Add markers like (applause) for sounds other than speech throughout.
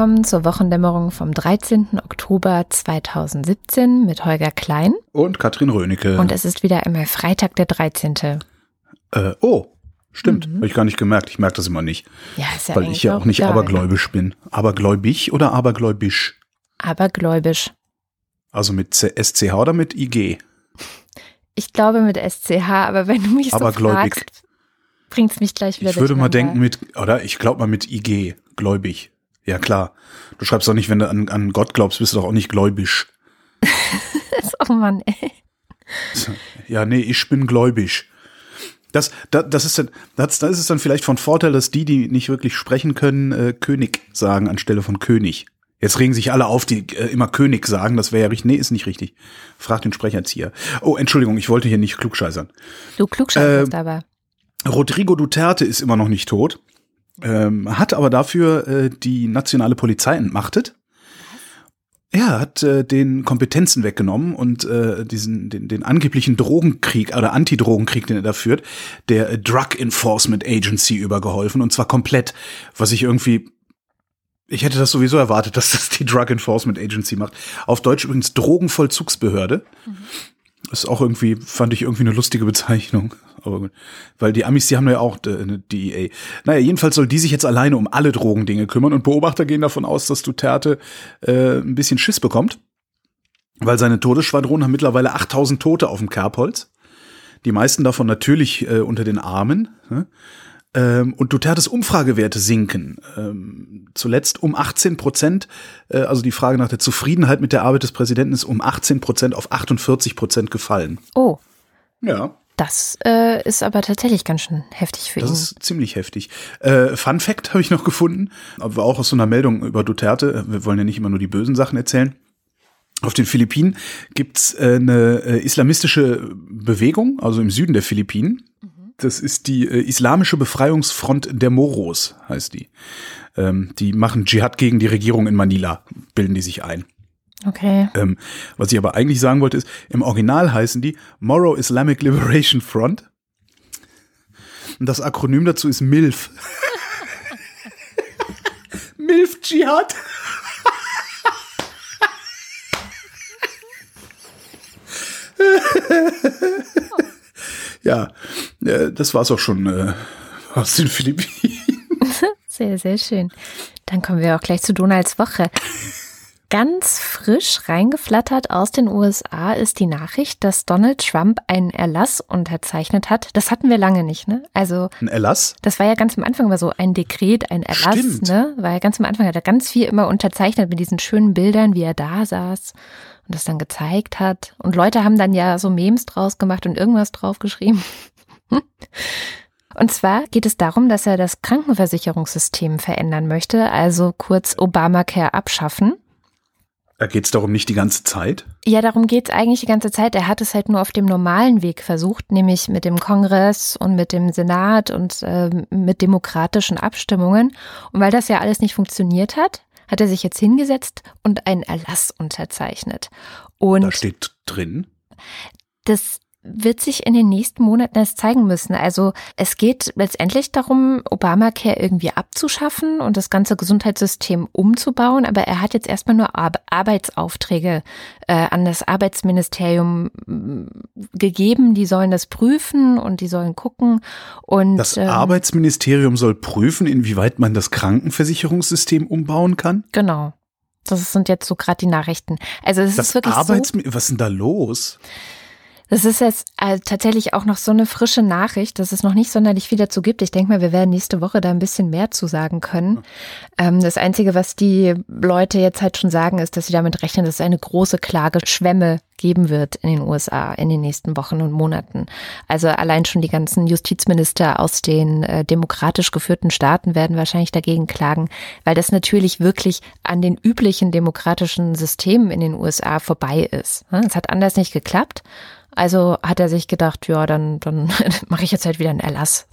Willkommen zur Wochendämmerung vom 13. Oktober 2017 mit Holger Klein. Und Katrin Rönecke. Und es ist wieder einmal Freitag, der 13. Äh, oh, stimmt. Mhm. Habe ich gar nicht gemerkt. Ich merke das immer nicht. Ja, ist ja Weil ich ja auch nicht geil. abergläubisch bin. Abergläubig oder abergläubisch? Abergläubisch. Also mit SCH oder mit IG? Ich glaube mit SCH, aber wenn du mich so fragst, bringt es mich gleich wieder Ich würde mal denken mit, oder ich glaube mal mit IG, gläubig. Ja klar. Du schreibst doch nicht, wenn du an, an Gott glaubst, bist du doch auch nicht gläubisch. oh Mann, ey. Ja, nee, ich bin gläubig. Das, das, das, ist dann, das, das ist dann vielleicht von Vorteil, dass die, die nicht wirklich sprechen können, äh, König sagen anstelle von König. Jetzt regen sich alle auf, die äh, immer König sagen. Das wäre ja richtig. Nee, ist nicht richtig. Frag den Sprecherzieher. Oh, Entschuldigung, ich wollte hier nicht klugscheißern. Du klugscheißerst äh, aber. Rodrigo Duterte ist immer noch nicht tot, ähm, hat aber dafür äh, die nationale Polizei entmachtet. Er hat äh, den Kompetenzen weggenommen und äh, diesen den, den angeblichen Drogenkrieg oder Antidrogenkrieg, den er da führt, der Drug Enforcement Agency übergeholfen und zwar komplett, was ich irgendwie ich hätte das sowieso erwartet, (laughs) dass das die Drug Enforcement Agency macht. Auf Deutsch übrigens Drogenvollzugsbehörde. Mhm. Ist auch irgendwie, fand ich irgendwie eine lustige Bezeichnung. Aber gut. Weil die Amis, die haben ja auch äh, eine DEA. Naja, jedenfalls soll die sich jetzt alleine um alle Drogendinge kümmern und Beobachter gehen davon aus, dass Duterte äh, ein bisschen Schiss bekommt. Weil seine Todesschwadron haben mittlerweile 8000 Tote auf dem Kerbholz. Die meisten davon natürlich äh, unter den Armen. Ne? Ähm, und Dutertes Umfragewerte sinken. Ähm, zuletzt um 18 Prozent. Äh, also die Frage nach der Zufriedenheit mit der Arbeit des Präsidenten ist um 18 Prozent auf 48 Prozent gefallen. Oh. Ja. Das äh, ist aber tatsächlich ganz schön heftig für das ihn. Das ist ziemlich heftig. Äh, Fun Fact habe ich noch gefunden, aber auch aus so einer Meldung über Duterte. Wir wollen ja nicht immer nur die bösen Sachen erzählen. Auf den Philippinen gibt's äh, eine äh, islamistische Bewegung, also im Süden der Philippinen. Das ist die äh, Islamische Befreiungsfront der Moros, heißt die. Ähm, die machen Dschihad gegen die Regierung in Manila, bilden die sich ein. Okay. Ähm, was ich aber eigentlich sagen wollte, ist, im Original heißen die Moro Islamic Liberation Front. Und das Akronym dazu ist MILF. (laughs) MILF Dschihad. (laughs) ja, äh, das war's auch schon äh, aus den Philippinen. (laughs) Sehr, sehr schön. Dann kommen wir auch gleich zu Donalds Woche. Ganz frisch reingeflattert aus den USA ist die Nachricht, dass Donald Trump einen Erlass unterzeichnet hat. Das hatten wir lange nicht, ne? Also ein Erlass? Das war ja ganz am Anfang war so ein Dekret, ein Erlass, Stimmt. ne? War ja ganz am Anfang hat er ganz viel immer unterzeichnet mit diesen schönen Bildern, wie er da saß und das dann gezeigt hat. Und Leute haben dann ja so Memes draus gemacht und irgendwas draufgeschrieben. (laughs) Und zwar geht es darum, dass er das Krankenversicherungssystem verändern möchte, also kurz Obamacare abschaffen. Da geht es darum nicht die ganze Zeit? Ja, darum geht es eigentlich die ganze Zeit. Er hat es halt nur auf dem normalen Weg versucht, nämlich mit dem Kongress und mit dem Senat und äh, mit demokratischen Abstimmungen. Und weil das ja alles nicht funktioniert hat, hat er sich jetzt hingesetzt und einen Erlass unterzeichnet. Und da steht drin. Das wird sich in den nächsten Monaten erst zeigen müssen. Also es geht letztendlich darum, Obamacare irgendwie abzuschaffen und das ganze Gesundheitssystem umzubauen. Aber er hat jetzt erstmal nur Arbeitsaufträge äh, an das Arbeitsministerium mm, gegeben. Die sollen das prüfen und die sollen gucken. Und das ähm, Arbeitsministerium soll prüfen, inwieweit man das Krankenversicherungssystem umbauen kann. Genau. Das sind jetzt so gerade die Nachrichten. Also es das ist wirklich Arbeits so, was ist denn da los? Das ist jetzt äh, tatsächlich auch noch so eine frische Nachricht, dass es noch nicht sonderlich viel dazu gibt. Ich denke mal, wir werden nächste Woche da ein bisschen mehr zu sagen können. Ähm, das Einzige, was die Leute jetzt halt schon sagen, ist, dass sie damit rechnen, dass es eine große Klageschwemme geben wird in den USA in den nächsten Wochen und Monaten. Also allein schon die ganzen Justizminister aus den äh, demokratisch geführten Staaten werden wahrscheinlich dagegen klagen, weil das natürlich wirklich an den üblichen demokratischen Systemen in den USA vorbei ist. Es hat anders nicht geklappt. Also hat er sich gedacht, ja, dann, dann (laughs) mache ich jetzt halt wieder einen Erlass.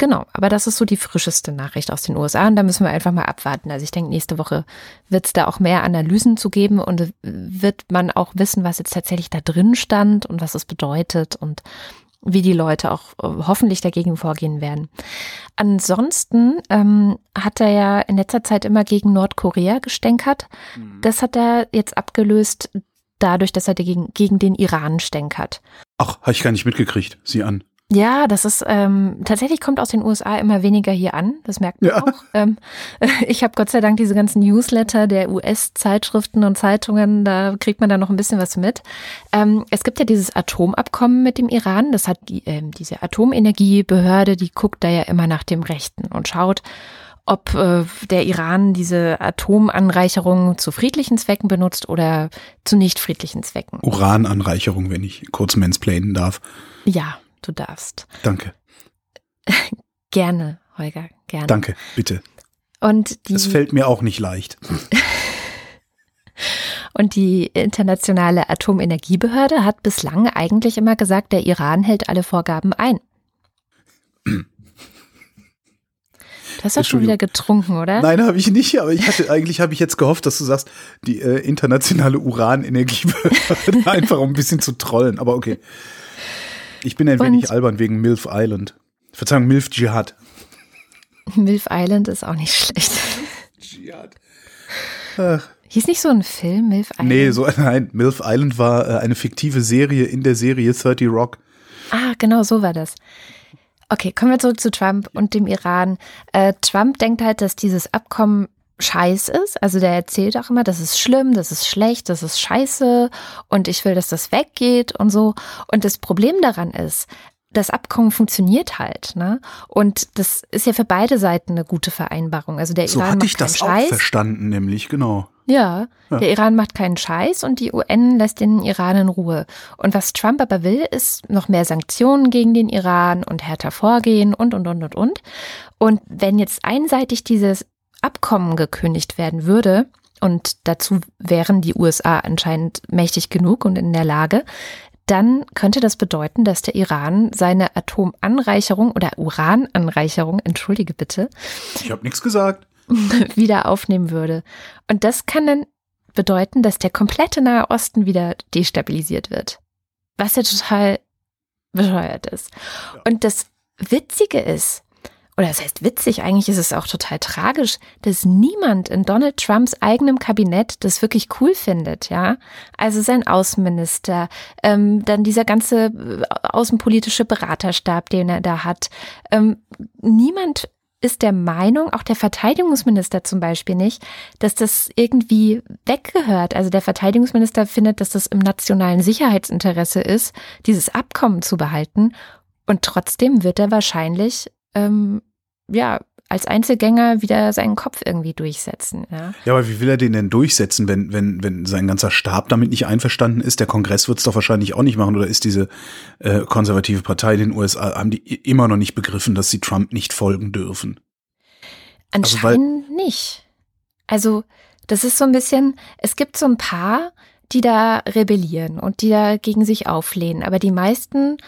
Genau, aber das ist so die frischeste Nachricht aus den USA und da müssen wir einfach mal abwarten. Also ich denke, nächste Woche wird es da auch mehr Analysen zu geben und wird man auch wissen, was jetzt tatsächlich da drin stand und was es bedeutet und wie die Leute auch äh, hoffentlich dagegen vorgehen werden. Ansonsten ähm, hat er ja in letzter Zeit immer gegen Nordkorea gestänkert. Mhm. Das hat er jetzt abgelöst dadurch, dass er gegen, gegen den Iran stänkert. Ach, habe ich gar nicht mitgekriegt. Sieh an. Ja, das ist ähm, tatsächlich kommt aus den USA immer weniger hier an. Das merkt man ja. auch. Ähm, (laughs) ich habe Gott sei Dank diese ganzen Newsletter der US-Zeitschriften und Zeitungen. Da kriegt man da noch ein bisschen was mit. Ähm, es gibt ja dieses Atomabkommen mit dem Iran. Das hat die, ähm, diese Atomenergiebehörde, die guckt da ja immer nach dem Rechten und schaut, ob äh, der Iran diese Atomanreicherung zu friedlichen Zwecken benutzt oder zu nicht friedlichen Zwecken. Urananreicherung, wenn ich kurz mansplainen darf. Ja, Du darfst. Danke. (laughs) gerne, Holger, gerne. Danke, bitte. Und die, es fällt mir auch nicht leicht. (laughs) Und die Internationale Atomenergiebehörde hat bislang eigentlich immer gesagt, der Iran hält alle Vorgaben ein. Hast doch schon wieder getrunken, oder? Nein, habe ich nicht, aber ich hatte eigentlich habe ich jetzt gehofft, dass du sagst, die äh, internationale Uranenergiebehörde (laughs) einfach um ein bisschen zu trollen, aber okay. Ich bin ein und wenig albern wegen MILF Island. Verzeihung, MILF Jihad. MILF Island ist auch nicht schlecht. Jihad. Ach. Hieß nicht so ein Film, MILF Island? Nee, so, (laughs) nein, MILF Island war äh, eine fiktive Serie in der Serie 30 Rock. Ah, genau, so war das. Okay, kommen wir zurück zu Trump und dem Iran. Äh, Trump denkt halt, dass dieses Abkommen Scheiß ist. Also der erzählt auch immer, das ist schlimm, das ist schlecht, das ist scheiße und ich will, dass das weggeht und so. Und das Problem daran ist, das Abkommen funktioniert halt, ne? Und das ist ja für beide Seiten eine gute Vereinbarung. Also der so Iran hatte ich das Scheiß. auch verstanden, nämlich genau. Ja, ja, der Iran macht keinen Scheiß und die UN lässt den Iran in Ruhe. Und was Trump aber will, ist noch mehr Sanktionen gegen den Iran und härter vorgehen und und und und und. Und wenn jetzt einseitig dieses Abkommen gekündigt werden würde, und dazu wären die USA anscheinend mächtig genug und in der Lage, dann könnte das bedeuten, dass der Iran seine Atomanreicherung oder Urananreicherung, entschuldige bitte. Ich habe nichts gesagt. (laughs) wieder aufnehmen würde. Und das kann dann bedeuten, dass der komplette Nahe Osten wieder destabilisiert wird. Was ja total bescheuert ist. Und das Witzige ist, oder das heißt witzig, eigentlich ist es auch total tragisch, dass niemand in Donald Trumps eigenem Kabinett das wirklich cool findet, ja. Also sein Außenminister, ähm, dann dieser ganze äh, außenpolitische Beraterstab, den er da hat. Ähm, niemand ist der Meinung, auch der Verteidigungsminister zum Beispiel nicht, dass das irgendwie weggehört. Also der Verteidigungsminister findet, dass das im nationalen Sicherheitsinteresse ist, dieses Abkommen zu behalten. Und trotzdem wird er wahrscheinlich ähm, ja, als Einzelgänger wieder seinen Kopf irgendwie durchsetzen. Ja, ja aber wie will er den denn durchsetzen, wenn, wenn, wenn sein ganzer Stab damit nicht einverstanden ist? Der Kongress wird es doch wahrscheinlich auch nicht machen oder ist diese äh, konservative Partei in den USA, haben die immer noch nicht begriffen, dass sie Trump nicht folgen dürfen? Anscheinend also, nicht. Also, das ist so ein bisschen, es gibt so ein paar, die da rebellieren und die da gegen sich auflehnen. Aber die meisten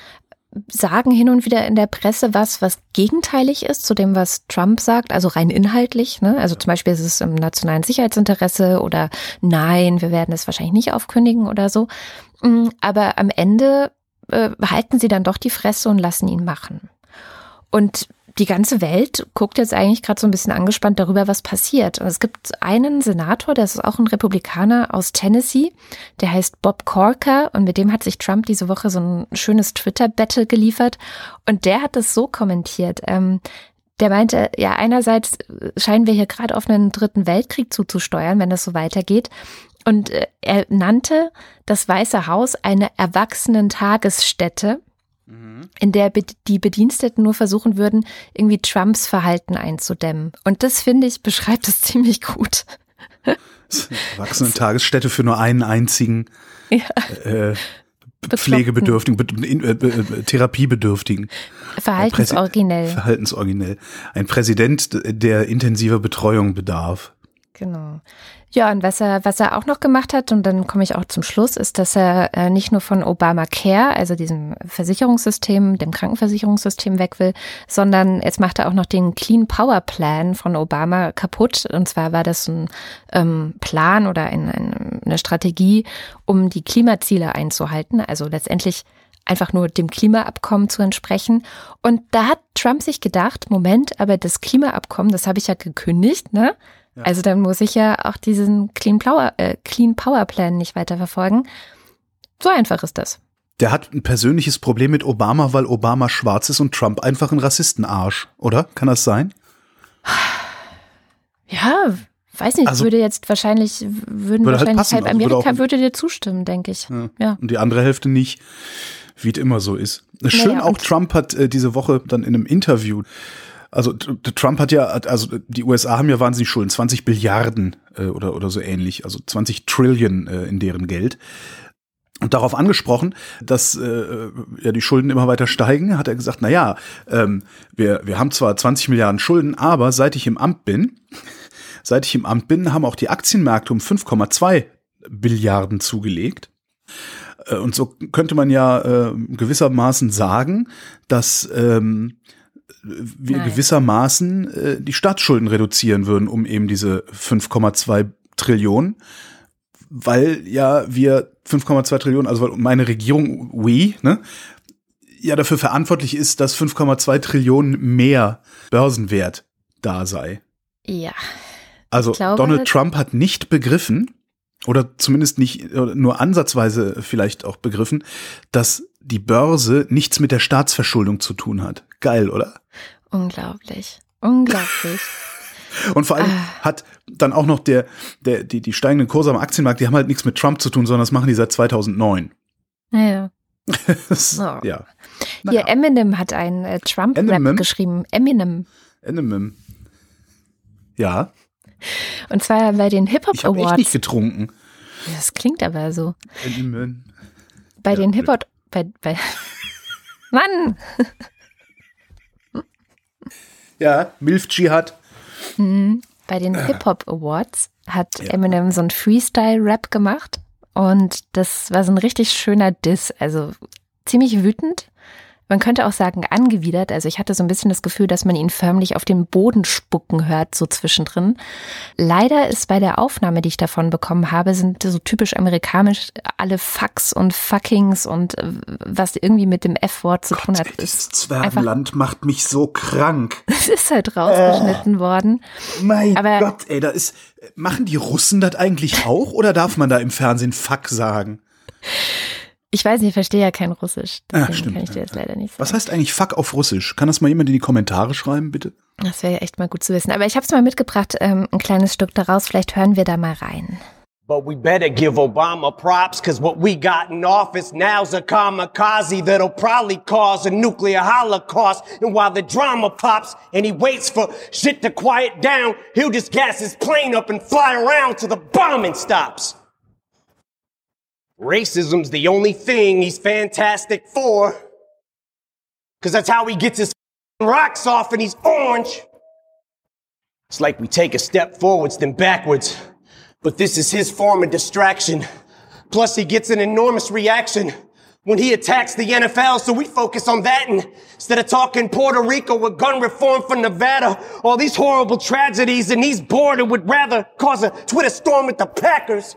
sagen hin und wieder in der Presse was, was gegenteilig ist zu dem, was Trump sagt, also rein inhaltlich. Ne? Also zum Beispiel ist es im nationalen Sicherheitsinteresse oder nein, wir werden es wahrscheinlich nicht aufkündigen oder so. Mm, aber am Ende äh, halten sie dann doch die Fresse und lassen ihn machen. Und die ganze Welt guckt jetzt eigentlich gerade so ein bisschen angespannt darüber, was passiert. Und es gibt einen Senator, der ist auch ein Republikaner aus Tennessee, der heißt Bob Corker und mit dem hat sich Trump diese Woche so ein schönes Twitter-Battle geliefert und der hat das so kommentiert. Ähm, der meinte, ja, einerseits scheinen wir hier gerade auf einen dritten Weltkrieg zuzusteuern, wenn das so weitergeht. Und äh, er nannte das Weiße Haus eine Erwachsenen-Tagesstätte in der die Bediensteten nur versuchen würden, irgendwie Trumps Verhalten einzudämmen. Und das finde ich beschreibt es (laughs) ziemlich gut. (laughs) Erwachsene Tagesstätte für nur einen einzigen ja. äh, Pflegebedürftigen, äh, äh, Therapiebedürftigen. Verhaltensoriginell. Verhaltensoriginell. Ein Präsident, der intensiver Betreuung bedarf. Genau. Ja, und was er, was er auch noch gemacht hat, und dann komme ich auch zum Schluss, ist, dass er äh, nicht nur von Obamacare, also diesem Versicherungssystem, dem Krankenversicherungssystem weg will, sondern jetzt macht er auch noch den Clean Power Plan von Obama kaputt. Und zwar war das ein ähm, Plan oder ein, ein, eine Strategie, um die Klimaziele einzuhalten. Also letztendlich einfach nur dem Klimaabkommen zu entsprechen. Und da hat Trump sich gedacht, Moment, aber das Klimaabkommen, das habe ich ja gekündigt, ne? Ja. Also dann muss ich ja auch diesen Clean Power, äh, Clean Power Plan nicht weiterverfolgen. So einfach ist das. Der hat ein persönliches Problem mit Obama, weil Obama schwarz ist und Trump einfach ein Rassistenarsch, oder? Kann das sein? Ja, weiß nicht, also, würde jetzt wahrscheinlich, würden würde halt wahrscheinlich halt passen, halb also Amerika würde, würde, dir zustimmen, denke ich. Ja. ja. Und die andere Hälfte nicht, wie es immer so ist. Schön naja, auch, Trump hat äh, diese Woche dann in einem Interview also Trump hat ja, also die USA haben ja wahnsinnig Schulden, 20 Billiarden äh, oder, oder so ähnlich, also 20 Trillion äh, in deren Geld. Und darauf angesprochen, dass äh, ja die Schulden immer weiter steigen, hat er gesagt, na ja, ähm, wir, wir haben zwar 20 Milliarden Schulden, aber seit ich im Amt bin, (laughs) seit ich im Amt bin, haben auch die Aktienmärkte um 5,2 Billiarden zugelegt. Äh, und so könnte man ja äh, gewissermaßen sagen, dass ähm, wir Nein. gewissermaßen äh, die Staatsschulden reduzieren würden, um eben diese 5,2 Trillionen weil ja wir 5,2 Trillionen, also weil meine Regierung, we, ne, ja dafür verantwortlich ist, dass 5,2 Trillionen mehr Börsenwert da sei. Ja. Also glaube, Donald Trump hat nicht begriffen, oder zumindest nicht nur ansatzweise vielleicht auch begriffen, dass die Börse nichts mit der Staatsverschuldung zu tun hat. Geil, oder? Unglaublich. Unglaublich. (laughs) Und vor allem ah. hat dann auch noch der, der, die, die steigenden Kurse am Aktienmarkt, die haben halt nichts mit Trump zu tun, sondern das machen die seit 2009. Ja. (laughs) so. Ja. Naja. Hier, Eminem hat einen äh, Trump-Rap geschrieben. Eminem. Eminem. Ja. Und zwar bei den Hip-Hop Awards. Ich habe nicht getrunken. Das klingt aber so. Eminem. Bei ja, den Hip-Hop, bei, bei, Mann! ja, Milf Jihad. Mhm. Bei den Hip-Hop Awards hat ja. Eminem so ein Freestyle-Rap gemacht und das war so ein richtig schöner Diss, also ziemlich wütend, man könnte auch sagen angewidert. Also ich hatte so ein bisschen das Gefühl, dass man ihn förmlich auf den Boden spucken hört, so zwischendrin. Leider ist bei der Aufnahme, die ich davon bekommen habe, sind so typisch amerikanisch alle Fucks und Fuckings und äh, was irgendwie mit dem F-Wort zu Gott, tun hat. Dieses Zwergenland macht mich so krank. (laughs) Es ist halt rausgeschnitten äh, worden. Mein Aber, Gott, ey, da ist, machen die Russen das eigentlich auch oder darf man da im Fernsehen Fuck sagen? Ich weiß nicht, ich verstehe ja kein Russisch. Deswegen ja, stimmt. kann ich dir jetzt leider nicht sagen. Was heißt eigentlich Fuck auf Russisch? Kann das mal jemand in die Kommentare schreiben, bitte? Das wäre ja echt mal gut zu wissen. Aber ich habe es mal mitgebracht, ähm, ein kleines Stück daraus. Vielleicht hören wir da mal rein. But we better give Obama props, cause what we got in office now's a kamikaze that'll probably cause a nuclear holocaust. And while the drama pops and he waits for shit to quiet down, he'll just gas his plane up and fly around till the bombing stops. Racism's the only thing he's fantastic for. Cause that's how he gets his rocks off and he's orange. It's like we take a step forwards then backwards. But this is his form of distraction. Plus he gets an enormous reaction when he attacks the NFL. So we focus on that and instead of talking Puerto Rico with gun reform for Nevada, all these horrible tragedies and he's bored and would rather cause a Twitter storm with the Packers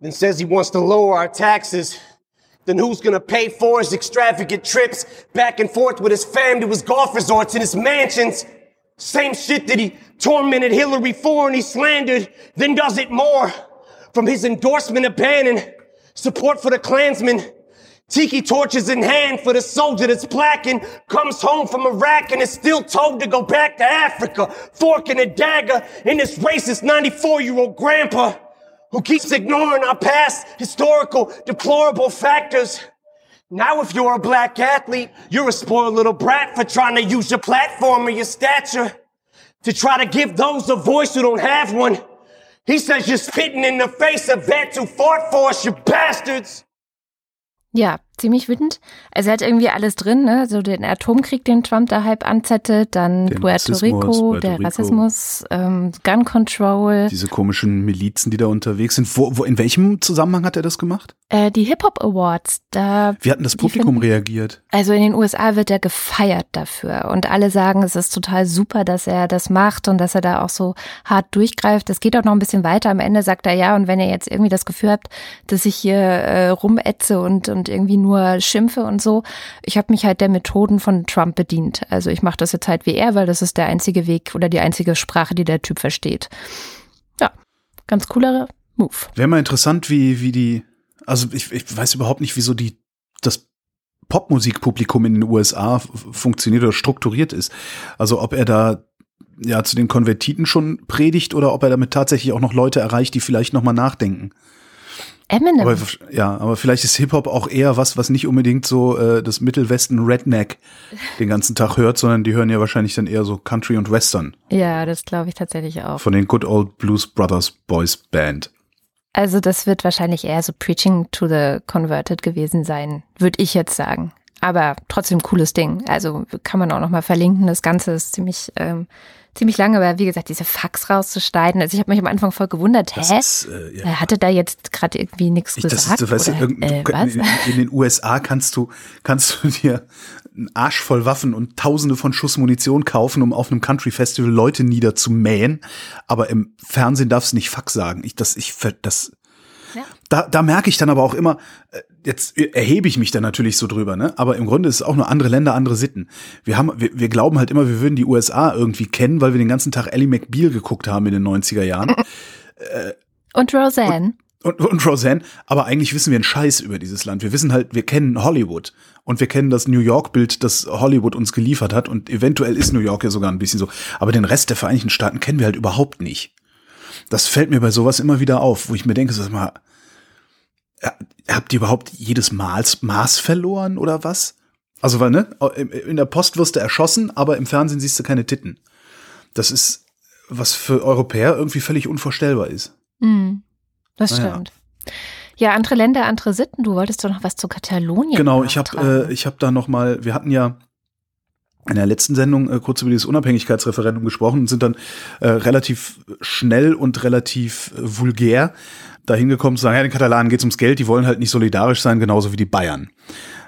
then says he wants to lower our taxes, then who's gonna pay for his extravagant trips back and forth with his family to his golf resorts and his mansions? Same shit that he tormented Hillary for and he slandered, then does it more. From his endorsement of Bannon, support for the Klansmen, tiki torches in hand for the soldier that's blacking, comes home from Iraq and is still told to go back to Africa, fork and a dagger in this racist 94 year old grandpa who keeps ignoring our past historical deplorable factors. Now, if you're a black athlete, you're a spoiled little brat for trying to use your platform or your stature to try to give those a voice who don't have one. He says you're spitting in the face of vets who fought for us, you bastards. Ja, ziemlich wütend. Also er hat irgendwie alles drin, ne? So den Atomkrieg, den Trump da halb anzettelt, dann Puerto Rico, Puerto der. Rassismus, ähm, Gun Control. Diese komischen Milizen, die da unterwegs sind. Wo, wo, in welchem Zusammenhang hat er das gemacht? Äh, die Hip-Hop Awards, da. Wie hat denn das Publikum finden, reagiert? Also in den USA wird er gefeiert dafür. Und alle sagen, es ist total super, dass er das macht und dass er da auch so hart durchgreift. Es geht auch noch ein bisschen weiter. Am Ende sagt er ja, und wenn ihr jetzt irgendwie das Gefühl habt, dass ich hier äh, rumätze und, und irgendwie nur nur schimpfe und so. Ich habe mich halt der Methoden von Trump bedient. Also ich mache das jetzt halt wie er, weil das ist der einzige Weg oder die einzige Sprache, die der Typ versteht. Ja, ganz cooler Move. Wäre mal interessant, wie, wie die, also ich, ich weiß überhaupt nicht, wieso die, das Popmusikpublikum in den USA funktioniert oder strukturiert ist. Also ob er da ja zu den Konvertiten schon predigt oder ob er damit tatsächlich auch noch Leute erreicht, die vielleicht noch mal nachdenken. Eminem. Aber, ja, aber vielleicht ist Hip-Hop auch eher was, was nicht unbedingt so äh, das Mittelwesten Redneck den ganzen Tag hört, sondern die hören ja wahrscheinlich dann eher so Country und Western. Ja, das glaube ich tatsächlich auch. Von den Good Old Blues Brothers Boys Band. Also das wird wahrscheinlich eher so Preaching to the Converted gewesen sein, würde ich jetzt sagen. Aber trotzdem cooles Ding. Also kann man auch noch mal verlinken. Das Ganze ist ziemlich ähm, ziemlich lange, aber wie gesagt, diese Fax rauszuschneiden. Also ich habe mich am Anfang voll gewundert, hä? Ist, äh, ja. Hatte da jetzt gerade irgendwie nichts ich, gesagt? Ist, weißt du, äh, was? In, in, den USA kannst du, kannst du dir einen Arsch voll Waffen und tausende von Schuss Munition kaufen, um auf einem Country Festival Leute niederzumähen. Aber im Fernsehen darfst du nicht Fax sagen. Ich, das, ich, das, ja. Da, da merke ich dann aber auch immer, äh, jetzt erhebe ich mich da natürlich so drüber, ne? Aber im Grunde ist es auch nur andere Länder, andere Sitten. Wir haben, wir, wir glauben halt immer, wir würden die USA irgendwie kennen, weil wir den ganzen Tag Ellie McBeal geguckt haben in den 90er Jahren. (laughs) äh, und Roseanne. Und, und, und Roseanne, aber eigentlich wissen wir einen Scheiß über dieses Land. Wir wissen halt, wir kennen Hollywood und wir kennen das New York-Bild, das Hollywood uns geliefert hat und eventuell ist New York ja sogar ein bisschen so. Aber den Rest der Vereinigten Staaten kennen wir halt überhaupt nicht. Das fällt mir bei sowas immer wieder auf, wo ich mir denke, sag mal, habt ihr überhaupt jedes Maß, Maß verloren oder was? Also, weil, ne, in der Post wirst du erschossen, aber im Fernsehen siehst du keine Titten. Das ist, was für Europäer irgendwie völlig unvorstellbar ist. Mm, das naja. stimmt. Ja, andere Länder, andere Sitten. Du wolltest doch noch was zu Katalonien. Genau, ich habe äh, ich hab da noch mal, wir hatten ja in der letzten Sendung äh, kurz über dieses Unabhängigkeitsreferendum gesprochen und sind dann äh, relativ schnell und relativ äh, vulgär dahin gekommen zu sagen, ja, den Katalanen geht's ums Geld, die wollen halt nicht solidarisch sein, genauso wie die Bayern.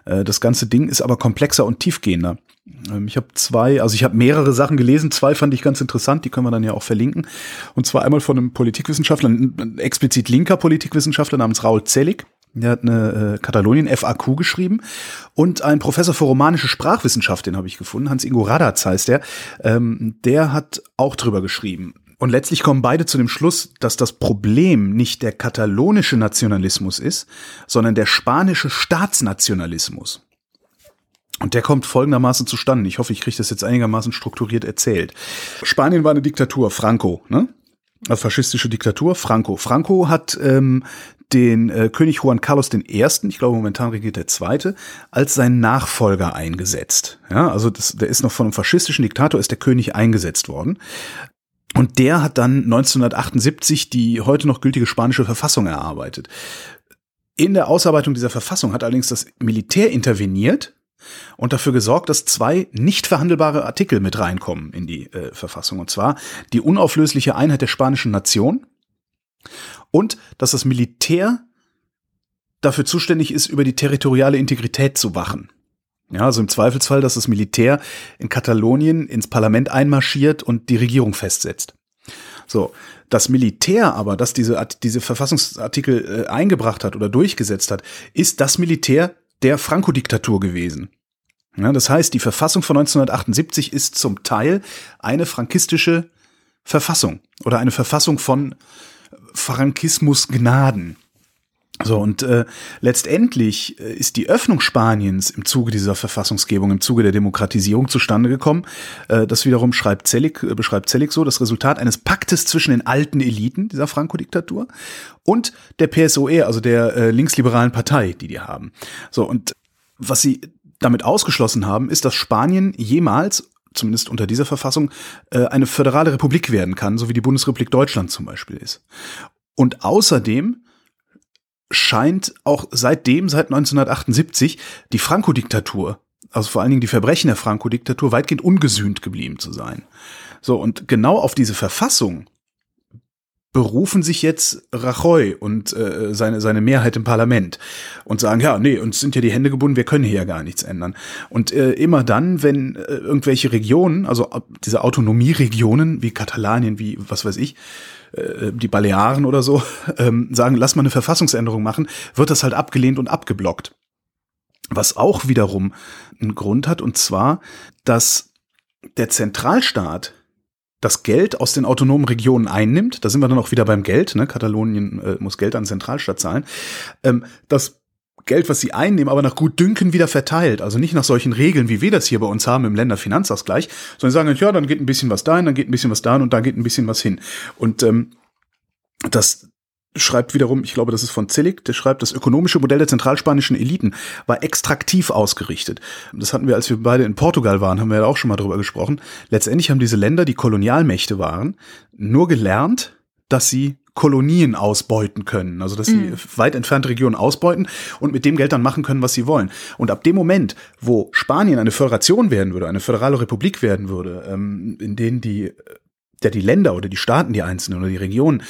Äh, das ganze Ding ist aber komplexer und tiefgehender. Ähm, ich habe zwei, also ich habe mehrere Sachen gelesen, zwei fand ich ganz interessant, die können wir dann ja auch verlinken. Und zwar einmal von einem Politikwissenschaftler, ein explizit linker Politikwissenschaftler namens Raul Zellig. Der hat eine äh, Katalonien FAQ geschrieben und ein Professor für romanische Sprachwissenschaft, den habe ich gefunden, Hans Ingo Radatz heißt der, ähm, der hat auch drüber geschrieben. Und letztlich kommen beide zu dem Schluss, dass das Problem nicht der katalonische Nationalismus ist, sondern der spanische Staatsnationalismus. Und der kommt folgendermaßen zustande. Ich hoffe, ich kriege das jetzt einigermaßen strukturiert erzählt. Spanien war eine Diktatur, Franco, ne? Eine faschistische Diktatur, Franco. Franco hat ähm, den äh, König Juan Carlos I., ich glaube momentan regiert der Zweite, als seinen Nachfolger eingesetzt. Ja, also das, der ist noch von einem faschistischen Diktator, ist der König eingesetzt worden. Und der hat dann 1978 die heute noch gültige spanische Verfassung erarbeitet. In der Ausarbeitung dieser Verfassung hat allerdings das Militär interveniert und dafür gesorgt, dass zwei nicht verhandelbare Artikel mit reinkommen in die äh, Verfassung. Und zwar die unauflösliche Einheit der spanischen Nation und dass das Militär dafür zuständig ist, über die territoriale Integrität zu wachen. Ja, also im Zweifelsfall, dass das Militär in Katalonien ins Parlament einmarschiert und die Regierung festsetzt. So, das Militär aber, das diese, diese Verfassungsartikel äh, eingebracht hat oder durchgesetzt hat, ist das Militär der Franco-Diktatur gewesen. Ja, das heißt, die Verfassung von 1978 ist zum Teil eine frankistische Verfassung oder eine Verfassung von Frankismus Gnaden. So, und äh, letztendlich äh, ist die Öffnung Spaniens im Zuge dieser Verfassungsgebung, im Zuge der Demokratisierung zustande gekommen. Äh, das wiederum schreibt Zellig, äh, beschreibt Zellig so, das Resultat eines Paktes zwischen den alten Eliten dieser Franco-Diktatur und der PSOE, also der äh, linksliberalen Partei, die die haben. So, und was sie damit ausgeschlossen haben, ist, dass Spanien jemals zumindest unter dieser Verfassung, äh, eine föderale Republik werden kann, so wie die Bundesrepublik Deutschland zum Beispiel ist. Und außerdem scheint auch seitdem, seit 1978, die Franco-Diktatur, also vor allen Dingen die Verbrechen der Franco-Diktatur, weitgehend ungesühnt geblieben zu sein. So, und genau auf diese Verfassung berufen sich jetzt Rajoy und äh, seine, seine Mehrheit im Parlament und sagen, ja, nee, uns sind ja die Hände gebunden, wir können hier ja gar nichts ändern. Und äh, immer dann, wenn äh, irgendwelche Regionen, also diese Autonomieregionen wie Katalanien, wie was weiß ich, äh, die Balearen oder so, (laughs) ähm, sagen, lass mal eine Verfassungsänderung machen, wird das halt abgelehnt und abgeblockt. Was auch wiederum einen Grund hat, und zwar, dass der Zentralstaat das Geld aus den autonomen Regionen einnimmt, da sind wir dann auch wieder beim Geld, ne? Katalonien äh, muss Geld an Zentralstaat zahlen, ähm, das Geld, was sie einnehmen, aber nach gut Dünken wieder verteilt. Also nicht nach solchen Regeln, wie wir das hier bei uns haben im Länderfinanzausgleich, sondern sagen, ja, dann geht ein bisschen was dahin, dann geht ein bisschen was dahin und da geht ein bisschen was hin. Und ähm, das schreibt wiederum, ich glaube, das ist von Zillig, der schreibt, das ökonomische Modell der zentralspanischen Eliten war extraktiv ausgerichtet. Das hatten wir, als wir beide in Portugal waren, haben wir ja auch schon mal drüber gesprochen. Letztendlich haben diese Länder, die Kolonialmächte waren, nur gelernt, dass sie Kolonien ausbeuten können, also dass sie mhm. weit entfernte Regionen ausbeuten und mit dem Geld dann machen können, was sie wollen. Und ab dem Moment, wo Spanien eine Föderation werden würde, eine föderale Republik werden würde, ähm, in denen die der die Länder oder die Staaten, die einzelnen oder die Regionen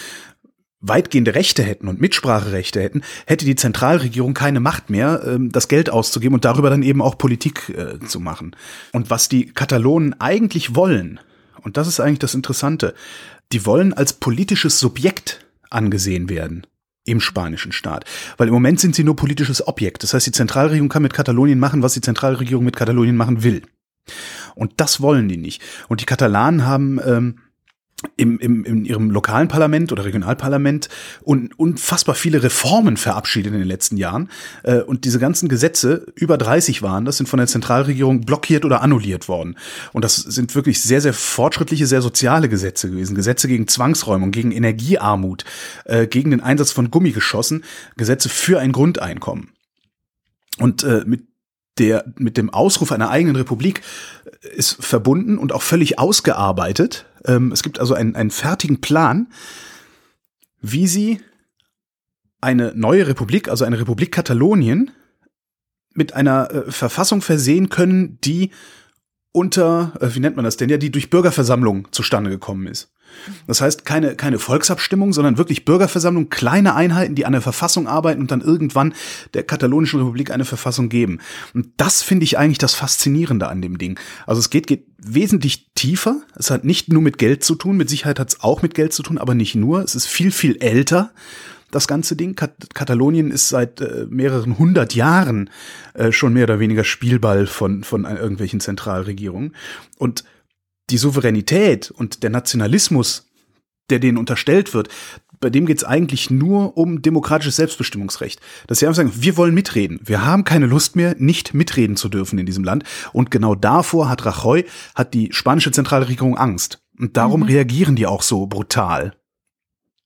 weitgehende Rechte hätten und Mitspracherechte hätten, hätte die Zentralregierung keine Macht mehr, ähm, das Geld auszugeben und darüber dann eben auch Politik äh, zu machen. Und was die Katalonen eigentlich wollen, und das ist eigentlich das Interessante, die wollen als politisches Subjekt angesehen werden im spanischen Staat. Weil im Moment sind sie nur politisches Objekt. Das heißt, die Zentralregierung kann mit Katalonien machen, was die Zentralregierung mit Katalonien machen will. Und das wollen die nicht. Und die Katalanen haben ähm, im, im, in ihrem lokalen Parlament oder Regionalparlament und unfassbar viele Reformen verabschiedet in den letzten Jahren. Äh, und diese ganzen Gesetze, über 30 waren, das sind von der Zentralregierung blockiert oder annulliert worden. Und das sind wirklich sehr, sehr fortschrittliche, sehr soziale Gesetze gewesen. Gesetze gegen Zwangsräumung, gegen Energiearmut, äh, gegen den Einsatz von Gummigeschossen, Gesetze für ein Grundeinkommen. Und äh, mit der mit dem Ausruf einer eigenen Republik ist verbunden und auch völlig ausgearbeitet. Ähm, es gibt also einen, einen fertigen Plan, wie sie eine neue Republik, also eine Republik Katalonien, mit einer äh, Verfassung versehen können, die unter, äh, wie nennt man das denn, ja, die durch Bürgerversammlung zustande gekommen ist. Das heißt, keine, keine Volksabstimmung, sondern wirklich Bürgerversammlung, kleine Einheiten, die an der Verfassung arbeiten und dann irgendwann der katalonischen Republik eine Verfassung geben. Und das finde ich eigentlich das Faszinierende an dem Ding. Also es geht, geht wesentlich tiefer. Es hat nicht nur mit Geld zu tun, mit Sicherheit hat es auch mit Geld zu tun, aber nicht nur. Es ist viel, viel älter das ganze Ding. Kat Katalonien ist seit äh, mehreren hundert Jahren äh, schon mehr oder weniger Spielball von, von irgendwelchen Zentralregierungen. Und die Souveränität und der Nationalismus, der denen unterstellt wird, bei dem geht es eigentlich nur um demokratisches Selbstbestimmungsrecht. Dass sie einfach sagen, wir wollen mitreden. Wir haben keine Lust mehr, nicht mitreden zu dürfen in diesem Land. Und genau davor hat Rajoy, hat die spanische Zentralregierung Angst. Und darum mhm. reagieren die auch so brutal.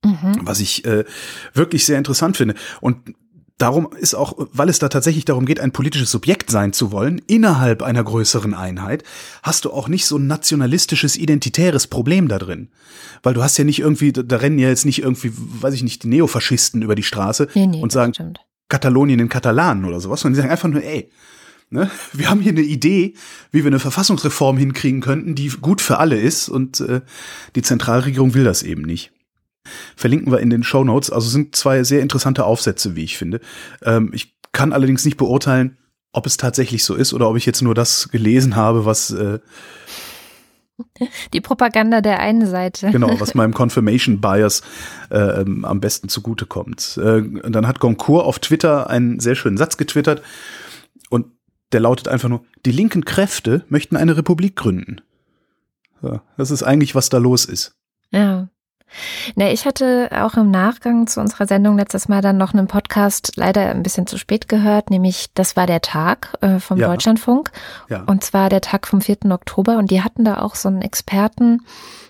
Mhm. Was ich äh, wirklich sehr interessant finde. Und darum ist auch, weil es da tatsächlich darum geht, ein politisches Subjekt sein zu wollen, innerhalb einer größeren Einheit, hast du auch nicht so ein nationalistisches, identitäres Problem da drin. Weil du hast ja nicht irgendwie, da rennen ja jetzt nicht irgendwie, weiß ich nicht, die Neofaschisten über die Straße nee, nee, und sagen, Katalonien in Katalanen oder sowas, sondern die sagen einfach nur, ey, ne, wir haben hier eine Idee, wie wir eine Verfassungsreform hinkriegen könnten, die gut für alle ist und äh, die Zentralregierung will das eben nicht. Verlinken wir in den Show Notes. Also sind zwei sehr interessante Aufsätze, wie ich finde. Ähm, ich kann allerdings nicht beurteilen, ob es tatsächlich so ist oder ob ich jetzt nur das gelesen habe, was äh, die Propaganda der einen Seite. Genau, was meinem Confirmation Bias äh, ähm, am besten zugutekommt. Äh, dann hat Goncourt auf Twitter einen sehr schönen Satz getwittert und der lautet einfach nur, die linken Kräfte möchten eine Republik gründen. Ja, das ist eigentlich, was da los ist. Ja. Ne, ich hatte auch im Nachgang zu unserer Sendung letztes Mal dann noch einen Podcast leider ein bisschen zu spät gehört, nämlich das war der Tag äh, vom ja. Deutschlandfunk. Ja. Und zwar der Tag vom 4. Oktober. Und die hatten da auch so einen Experten,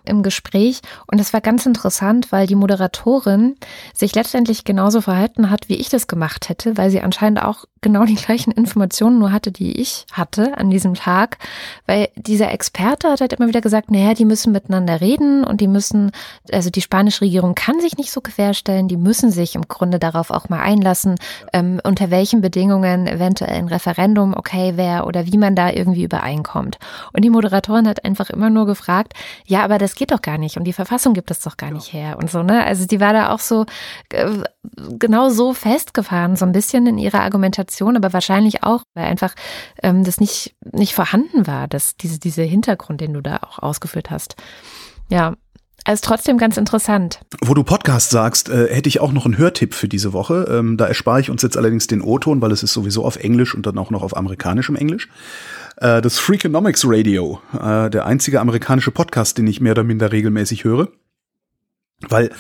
im Gespräch und es war ganz interessant, weil die Moderatorin sich letztendlich genauso verhalten hat, wie ich das gemacht hätte, weil sie anscheinend auch genau die gleichen Informationen nur hatte, die ich hatte an diesem Tag, weil dieser Experte hat halt immer wieder gesagt, naja, die müssen miteinander reden und die müssen, also die spanische Regierung kann sich nicht so querstellen, die müssen sich im Grunde darauf auch mal einlassen, ähm, unter welchen Bedingungen eventuell ein Referendum okay wäre oder wie man da irgendwie übereinkommt. Und die Moderatorin hat einfach immer nur gefragt, ja, aber das geht doch gar nicht und die Verfassung gibt es doch gar nicht her und so, ne? Also die war da auch so äh, genau so festgefahren, so ein bisschen in ihrer Argumentation, aber wahrscheinlich auch, weil einfach ähm, das nicht, nicht vorhanden war, dass diese, diese Hintergrund, den du da auch ausgeführt hast. Ja, Ist trotzdem ganz interessant. Wo du Podcast sagst, äh, hätte ich auch noch einen Hörtipp für diese Woche. Ähm, da erspare ich uns jetzt allerdings den O-Ton, weil es ist sowieso auf Englisch und dann auch noch auf amerikanischem Englisch. Äh, das Freakonomics Radio, äh, der einzige amerikanische Podcast, den ich mehr oder minder regelmäßig höre. Weil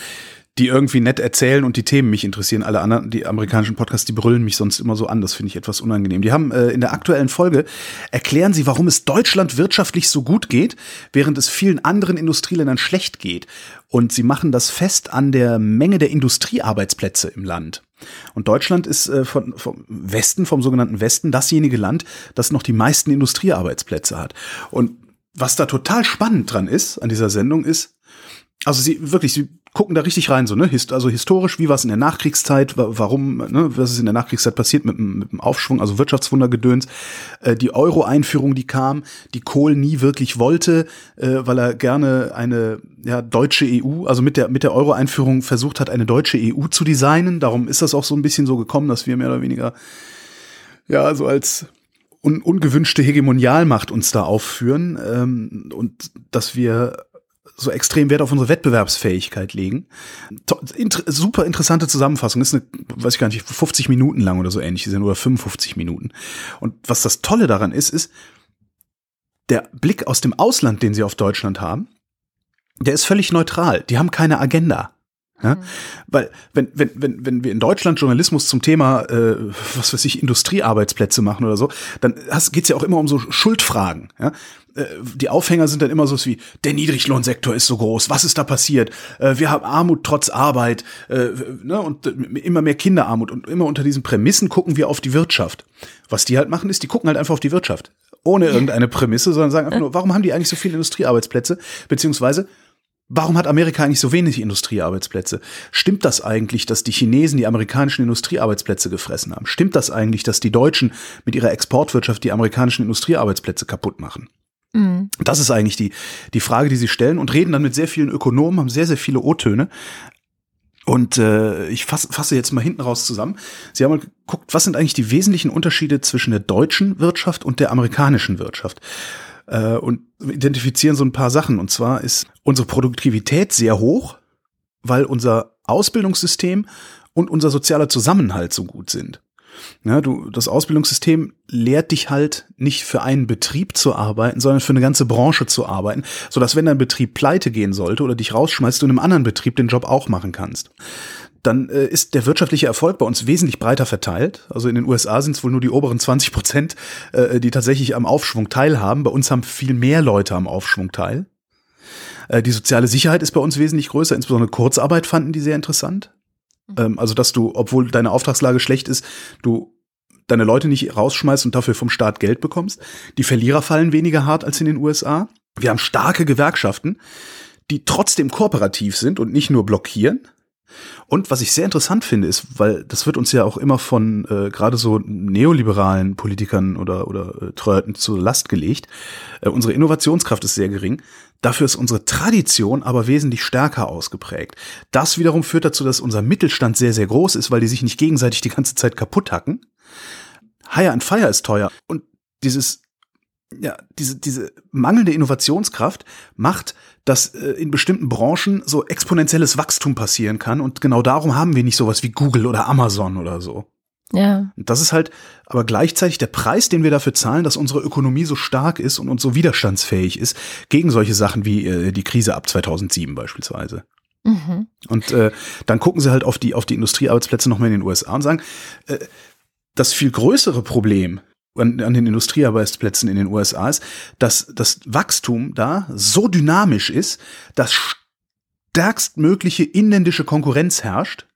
die irgendwie nett erzählen und die Themen mich interessieren. Alle anderen, die amerikanischen Podcasts, die brüllen mich sonst immer so an. Das finde ich etwas unangenehm. Die haben äh, in der aktuellen Folge erklären sie, warum es Deutschland wirtschaftlich so gut geht, während es vielen anderen Industrieländern schlecht geht. Und sie machen das fest an der Menge der Industriearbeitsplätze im Land. Und Deutschland ist äh, von, vom Westen, vom sogenannten Westen, dasjenige Land, das noch die meisten Industriearbeitsplätze hat. Und was da total spannend dran ist an dieser Sendung ist, also sie wirklich, sie gucken da richtig rein, so, ne? Hist also historisch, wie war es in der Nachkriegszeit, warum, ne, was ist in der Nachkriegszeit passiert mit, mit dem Aufschwung, also Wirtschaftswundergedöns, äh, die Euro-Einführung, die kam, die Kohl nie wirklich wollte, äh, weil er gerne eine ja, deutsche EU, also mit der, mit der Euro-Einführung versucht hat, eine deutsche EU zu designen. Darum ist das auch so ein bisschen so gekommen, dass wir mehr oder weniger, ja, so als un ungewünschte Hegemonialmacht uns da aufführen ähm, und dass wir so extrem Wert auf unsere Wettbewerbsfähigkeit legen. Inter super interessante Zusammenfassung. Ist eine, weiß ich gar nicht, 50 Minuten lang oder so ähnlich sind oder 55 Minuten. Und was das Tolle daran ist, ist, der Blick aus dem Ausland, den sie auf Deutschland haben, der ist völlig neutral. Die haben keine Agenda. Ja? Mhm. Weil, wenn, wenn, wenn, wenn wir in Deutschland Journalismus zum Thema, äh, was weiß ich, Industriearbeitsplätze machen oder so, dann geht es ja auch immer um so Schuldfragen. Ja? Äh, die Aufhänger sind dann immer so wie, der Niedriglohnsektor ist so groß, was ist da passiert? Äh, wir haben Armut trotz Arbeit äh, ne? und immer mehr Kinderarmut und immer unter diesen Prämissen gucken wir auf die Wirtschaft. Was die halt machen ist, die gucken halt einfach auf die Wirtschaft. Ohne irgendeine Prämisse, sondern sagen einfach nur, warum haben die eigentlich so viele Industriearbeitsplätze? Beziehungsweise, Warum hat Amerika eigentlich so wenig Industriearbeitsplätze? Stimmt das eigentlich, dass die Chinesen die amerikanischen Industriearbeitsplätze gefressen haben? Stimmt das eigentlich, dass die Deutschen mit ihrer Exportwirtschaft die amerikanischen Industriearbeitsplätze kaputt machen? Mhm. Das ist eigentlich die, die Frage, die sie stellen und reden dann mit sehr vielen Ökonomen, haben sehr, sehr viele O-Töne. Und äh, ich fasse, fasse jetzt mal hinten raus zusammen. Sie haben mal geguckt, was sind eigentlich die wesentlichen Unterschiede zwischen der deutschen Wirtschaft und der amerikanischen Wirtschaft äh, und identifizieren so ein paar Sachen. Und zwar ist unsere Produktivität sehr hoch, weil unser Ausbildungssystem und unser sozialer Zusammenhalt so gut sind. Ja, du, das Ausbildungssystem lehrt dich halt nicht für einen Betrieb zu arbeiten, sondern für eine ganze Branche zu arbeiten, so dass wenn dein Betrieb pleite gehen sollte oder dich rausschmeißt, du in einem anderen Betrieb den Job auch machen kannst dann äh, ist der wirtschaftliche Erfolg bei uns wesentlich breiter verteilt. Also in den USA sind es wohl nur die oberen 20 Prozent, äh, die tatsächlich am Aufschwung teilhaben. Bei uns haben viel mehr Leute am Aufschwung teil. Äh, die soziale Sicherheit ist bei uns wesentlich größer. Insbesondere Kurzarbeit fanden die sehr interessant. Mhm. Ähm, also dass du, obwohl deine Auftragslage schlecht ist, du deine Leute nicht rausschmeißt und dafür vom Staat Geld bekommst. Die Verlierer fallen weniger hart als in den USA. Wir haben starke Gewerkschaften, die trotzdem kooperativ sind und nicht nur blockieren. Und was ich sehr interessant finde, ist, weil das wird uns ja auch immer von äh, gerade so neoliberalen Politikern oder, oder äh, Treuerten zur Last gelegt, äh, unsere Innovationskraft ist sehr gering. Dafür ist unsere Tradition aber wesentlich stärker ausgeprägt. Das wiederum führt dazu, dass unser Mittelstand sehr, sehr groß ist, weil die sich nicht gegenseitig die ganze Zeit kaputt hacken. Hire and Fire ist teuer. Und dieses ja, diese, diese mangelnde Innovationskraft macht, dass äh, in bestimmten Branchen so exponentielles Wachstum passieren kann. Und genau darum haben wir nicht sowas wie Google oder Amazon oder so. Ja. Und das ist halt aber gleichzeitig der Preis, den wir dafür zahlen, dass unsere Ökonomie so stark ist und uns so widerstandsfähig ist gegen solche Sachen wie äh, die Krise ab 2007 beispielsweise. Mhm. Und äh, dann gucken sie halt auf die, auf die Industriearbeitsplätze nochmal in den USA und sagen, äh, das viel größere Problem an, an den Industriearbeitsplätzen in den USA ist, dass das Wachstum da so dynamisch ist, dass stärkstmögliche inländische Konkurrenz herrscht,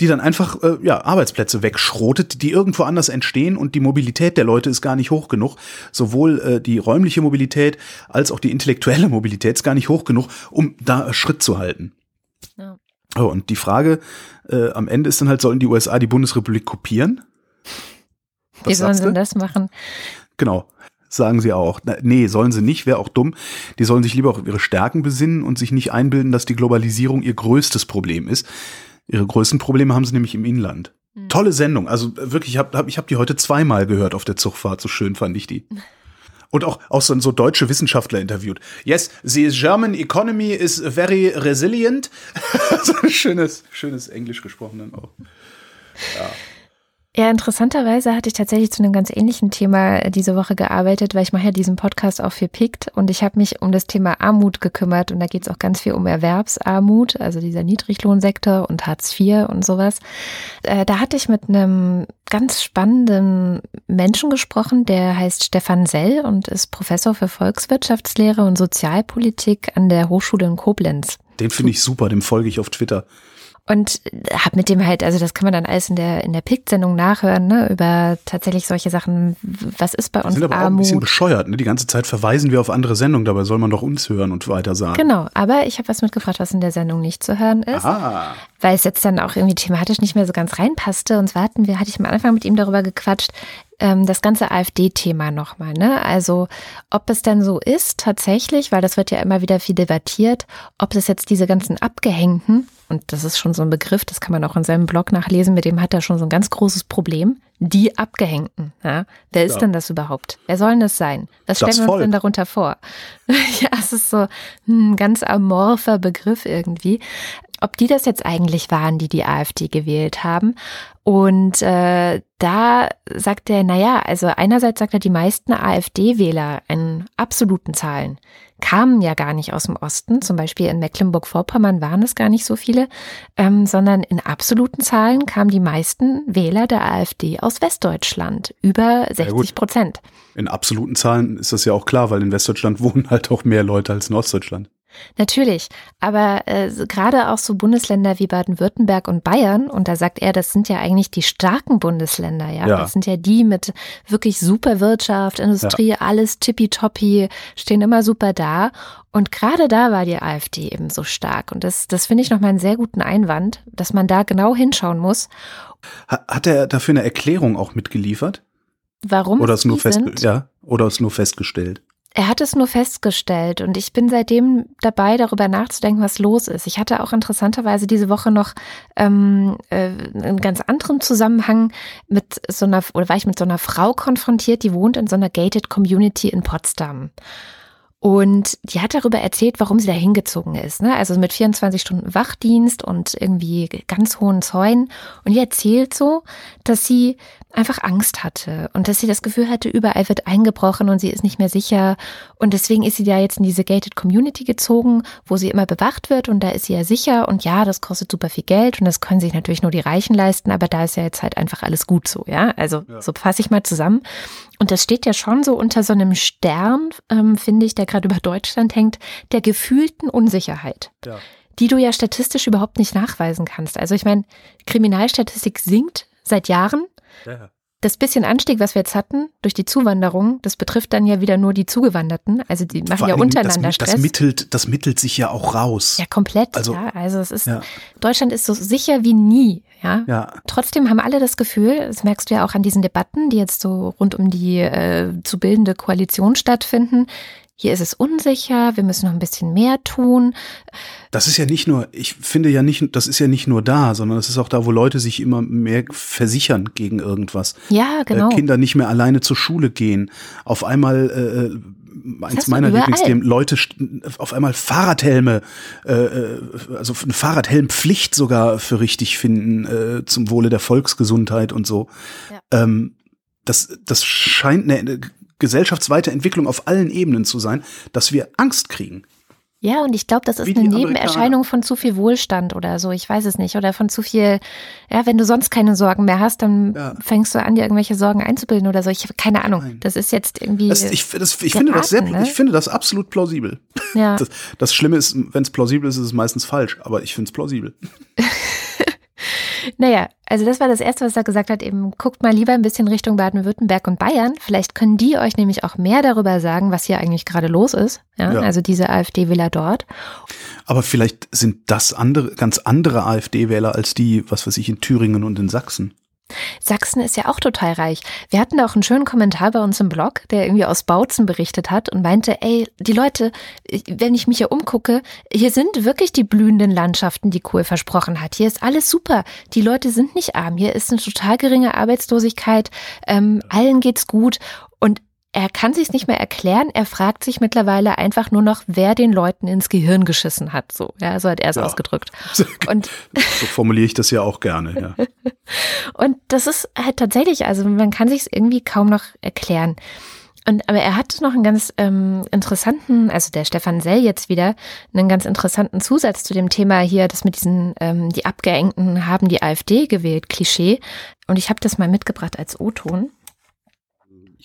die dann einfach äh, ja, Arbeitsplätze wegschrotet, die irgendwo anders entstehen und die Mobilität der Leute ist gar nicht hoch genug. Sowohl äh, die räumliche Mobilität als auch die intellektuelle Mobilität ist gar nicht hoch genug, um da Schritt zu halten. Ja. Oh, und die Frage äh, am Ende ist dann halt, sollen die USA die Bundesrepublik kopieren? Wie sollen sie denn das machen? Genau. Sagen sie auch. Nee, sollen sie nicht, wäre auch dumm. Die sollen sich lieber auf ihre Stärken besinnen und sich nicht einbilden, dass die Globalisierung ihr größtes Problem ist. Ihre größten Probleme haben sie nämlich im Inland. Mhm. Tolle Sendung. Also wirklich, ich habe hab, ich hab die heute zweimal gehört auf der Zugfahrt. So schön fand ich die. (laughs) Und auch, auch so, so deutsche Wissenschaftler interviewt. Yes, the German economy is very resilient. (laughs) so ein schönes, schönes Englisch gesprochen dann auch. Ja. Ja, interessanterweise hatte ich tatsächlich zu einem ganz ähnlichen Thema diese Woche gearbeitet, weil ich mache ja diesen Podcast auch für PICT und ich habe mich um das Thema Armut gekümmert und da geht es auch ganz viel um Erwerbsarmut, also dieser Niedriglohnsektor und Hartz IV und sowas. Äh, da hatte ich mit einem ganz spannenden Menschen gesprochen, der heißt Stefan Sell und ist Professor für Volkswirtschaftslehre und Sozialpolitik an der Hochschule in Koblenz. Den finde ich super, dem folge ich auf Twitter. Und hab mit dem halt, also das kann man dann alles in der in der Pick-Sendung nachhören, ne, über tatsächlich solche Sachen. Was ist bei uns sind aber Armut? auch ein bisschen bescheuert, ne? Die ganze Zeit verweisen wir auf andere Sendungen, dabei soll man doch uns hören und weiter sagen. Genau, aber ich habe was mitgebracht, was in der Sendung nicht zu hören ist, Aha. Weil es jetzt dann auch irgendwie thematisch nicht mehr so ganz reinpasste. Und zwar hatten wir, hatte ich am Anfang mit ihm darüber gequatscht, ähm, das ganze AfD-Thema nochmal. Ne? Also ob es denn so ist tatsächlich, weil das wird ja immer wieder viel debattiert, ob es jetzt diese ganzen Abgehängten, und das ist schon so ein Begriff, das kann man auch in seinem Blog nachlesen, mit dem hat er schon so ein ganz großes Problem, die Abgehängten. Ja? Wer ist ja. denn das überhaupt? Wer soll denn das sein? Was das stellen wir uns denn darunter vor? (laughs) ja, es ist so ein ganz amorpher Begriff irgendwie ob die das jetzt eigentlich waren, die die AfD gewählt haben. Und äh, da sagt er, naja, also einerseits sagt er, die meisten AfD-Wähler in absoluten Zahlen kamen ja gar nicht aus dem Osten, zum Beispiel in Mecklenburg-Vorpommern waren es gar nicht so viele, ähm, sondern in absoluten Zahlen kamen die meisten Wähler der AfD aus Westdeutschland, über 60 Prozent. In absoluten Zahlen ist das ja auch klar, weil in Westdeutschland (laughs) wohnen halt auch mehr Leute als in Ostdeutschland. Natürlich, aber äh, gerade auch so Bundesländer wie Baden-Württemberg und Bayern, und da sagt er, das sind ja eigentlich die starken Bundesländer, ja. ja. Das sind ja die mit wirklich super Wirtschaft, Industrie, ja. alles tippitoppi, stehen immer super da. Und gerade da war die AfD eben so stark. Und das, das finde ich nochmal einen sehr guten Einwand, dass man da genau hinschauen muss. Hat er dafür eine Erklärung auch mitgeliefert? Warum? Oder ist nur fest, ja, oder ist nur festgestellt? Er hat es nur festgestellt und ich bin seitdem dabei, darüber nachzudenken, was los ist. Ich hatte auch interessanterweise diese Woche noch ähm, äh, einen ganz anderen Zusammenhang mit so einer, oder war ich mit so einer Frau konfrontiert, die wohnt in so einer gated Community in Potsdam. Und die hat darüber erzählt, warum sie da hingezogen ist. Ne? Also mit 24 Stunden Wachdienst und irgendwie ganz hohen Zäunen. Und die erzählt so, dass sie einfach Angst hatte und dass sie das Gefühl hatte, überall wird eingebrochen und sie ist nicht mehr sicher. Und deswegen ist sie da jetzt in diese gated Community gezogen, wo sie immer bewacht wird und da ist sie ja sicher. Und ja, das kostet super viel Geld und das können sich natürlich nur die Reichen leisten, aber da ist ja jetzt halt einfach alles gut so, ja. Also ja. so fasse ich mal zusammen. Und das steht ja schon so unter so einem Stern, ähm, finde ich, der gerade über Deutschland hängt, der gefühlten Unsicherheit. Ja die du ja statistisch überhaupt nicht nachweisen kannst. Also ich meine, Kriminalstatistik sinkt seit Jahren. Ja. Das bisschen Anstieg, was wir jetzt hatten durch die Zuwanderung, das betrifft dann ja wieder nur die Zugewanderten. Also die machen Vor ja untereinander das, Stress. Das mittelt, das mittelt sich ja auch raus. Ja, komplett. Also, ja. also es ist, ja. Deutschland ist so sicher wie nie. Ja? ja. Trotzdem haben alle das Gefühl, das merkst du ja auch an diesen Debatten, die jetzt so rund um die äh, zu bildende Koalition stattfinden, hier ist es unsicher, wir müssen noch ein bisschen mehr tun. Das ist ja nicht nur, ich finde ja nicht, das ist ja nicht nur da, sondern das ist auch da, wo Leute sich immer mehr versichern gegen irgendwas. Ja, genau. Äh, Kinder nicht mehr alleine zur Schule gehen. Auf einmal äh, äh eins meiner Lieblingsthemen, Leute auf einmal Fahrradhelme, äh, äh, also eine Fahrradhelmpflicht sogar für richtig finden, äh, zum Wohle der Volksgesundheit und so. Ja. Ähm, das, das scheint eine gesellschaftsweite Entwicklung auf allen Ebenen zu sein, dass wir Angst kriegen. Ja, und ich glaube, das ist eine Nebenerscheinung von zu viel Wohlstand oder so. Ich weiß es nicht. Oder von zu viel, ja, wenn du sonst keine Sorgen mehr hast, dann ja. fängst du an, dir irgendwelche Sorgen einzubilden oder so. Ich habe keine Ahnung. Nein. Das ist jetzt irgendwie. Das, ich, das, ich finde das sehr, ne? ich finde das absolut plausibel. Ja. (laughs) Das, das Schlimme ist, wenn es plausibel ist, ist es meistens falsch. Aber ich finde es plausibel. (laughs) Naja, also das war das Erste, was er gesagt hat, eben guckt mal lieber ein bisschen Richtung Baden-Württemberg und Bayern. Vielleicht können die euch nämlich auch mehr darüber sagen, was hier eigentlich gerade los ist. Ja, ja. Also diese AfD-Wähler dort. Aber vielleicht sind das andere, ganz andere AfD-Wähler als die, was weiß ich, in Thüringen und in Sachsen. Sachsen ist ja auch total reich. Wir hatten da auch einen schönen Kommentar bei uns im Blog, der irgendwie aus Bautzen berichtet hat und meinte, ey, die Leute, wenn ich mich hier umgucke, hier sind wirklich die blühenden Landschaften, die Kohl versprochen hat. Hier ist alles super. Die Leute sind nicht arm. Hier ist eine total geringe Arbeitslosigkeit. Ähm, allen geht's gut. Er kann sich nicht mehr erklären. Er fragt sich mittlerweile einfach nur noch, wer den Leuten ins Gehirn geschissen hat. So, ja, so hat er es ja. ausgedrückt. (laughs) Und so formuliere ich das ja auch gerne. Ja. (laughs) und das ist halt tatsächlich, also man kann sich es irgendwie kaum noch erklären. Und aber er hat noch einen ganz ähm, interessanten, also der Stefan Sell jetzt wieder, einen ganz interessanten Zusatz zu dem Thema hier, das mit diesen, ähm, die Abgeengten haben die AfD gewählt, Klischee. Und ich habe das mal mitgebracht als O-Ton.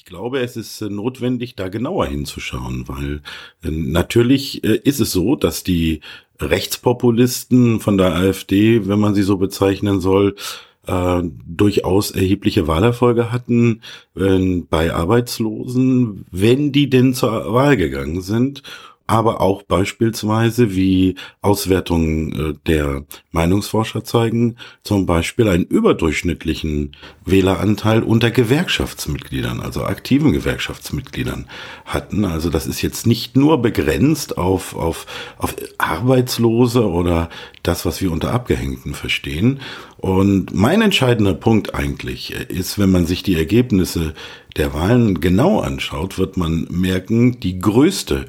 Ich glaube, es ist äh, notwendig, da genauer hinzuschauen, weil äh, natürlich äh, ist es so, dass die Rechtspopulisten von der AfD, wenn man sie so bezeichnen soll, äh, durchaus erhebliche Wahlerfolge hatten äh, bei Arbeitslosen, wenn die denn zur Wahl gegangen sind aber auch beispielsweise, wie Auswertungen äh, der Meinungsforscher zeigen, zum Beispiel einen überdurchschnittlichen Wähleranteil unter Gewerkschaftsmitgliedern, also aktiven Gewerkschaftsmitgliedern hatten. Also das ist jetzt nicht nur begrenzt auf, auf, auf Arbeitslose oder das, was wir unter Abgehängten verstehen. Und mein entscheidender Punkt eigentlich ist, wenn man sich die Ergebnisse der Wahlen genau anschaut, wird man merken, die größte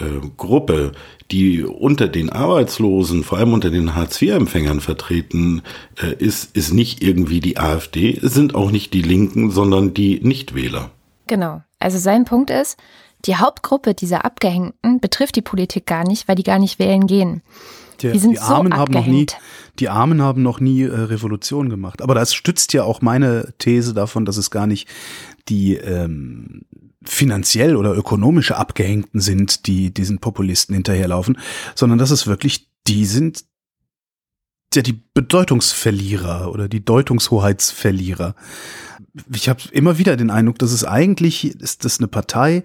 äh, Gruppe, die unter den Arbeitslosen, vor allem unter den Hartz-IV-Empfängern vertreten äh, ist, ist nicht irgendwie die AfD, sind auch nicht die Linken, sondern die Nichtwähler. Genau. Also sein Punkt ist, die Hauptgruppe dieser Abgehängten betrifft die Politik gar nicht, weil die gar nicht wählen gehen. Die, die, sind die Armen so haben noch nie, die Armen haben noch nie äh, Revolution gemacht. Aber das stützt ja auch meine These davon, dass es gar nicht die ähm, finanziell oder ökonomische Abgehängten sind, die diesen Populisten hinterherlaufen, sondern dass es wirklich die sind, ja, die Bedeutungsverlierer oder die Deutungshoheitsverlierer. Ich habe immer wieder den Eindruck, dass es eigentlich ist das eine Partei,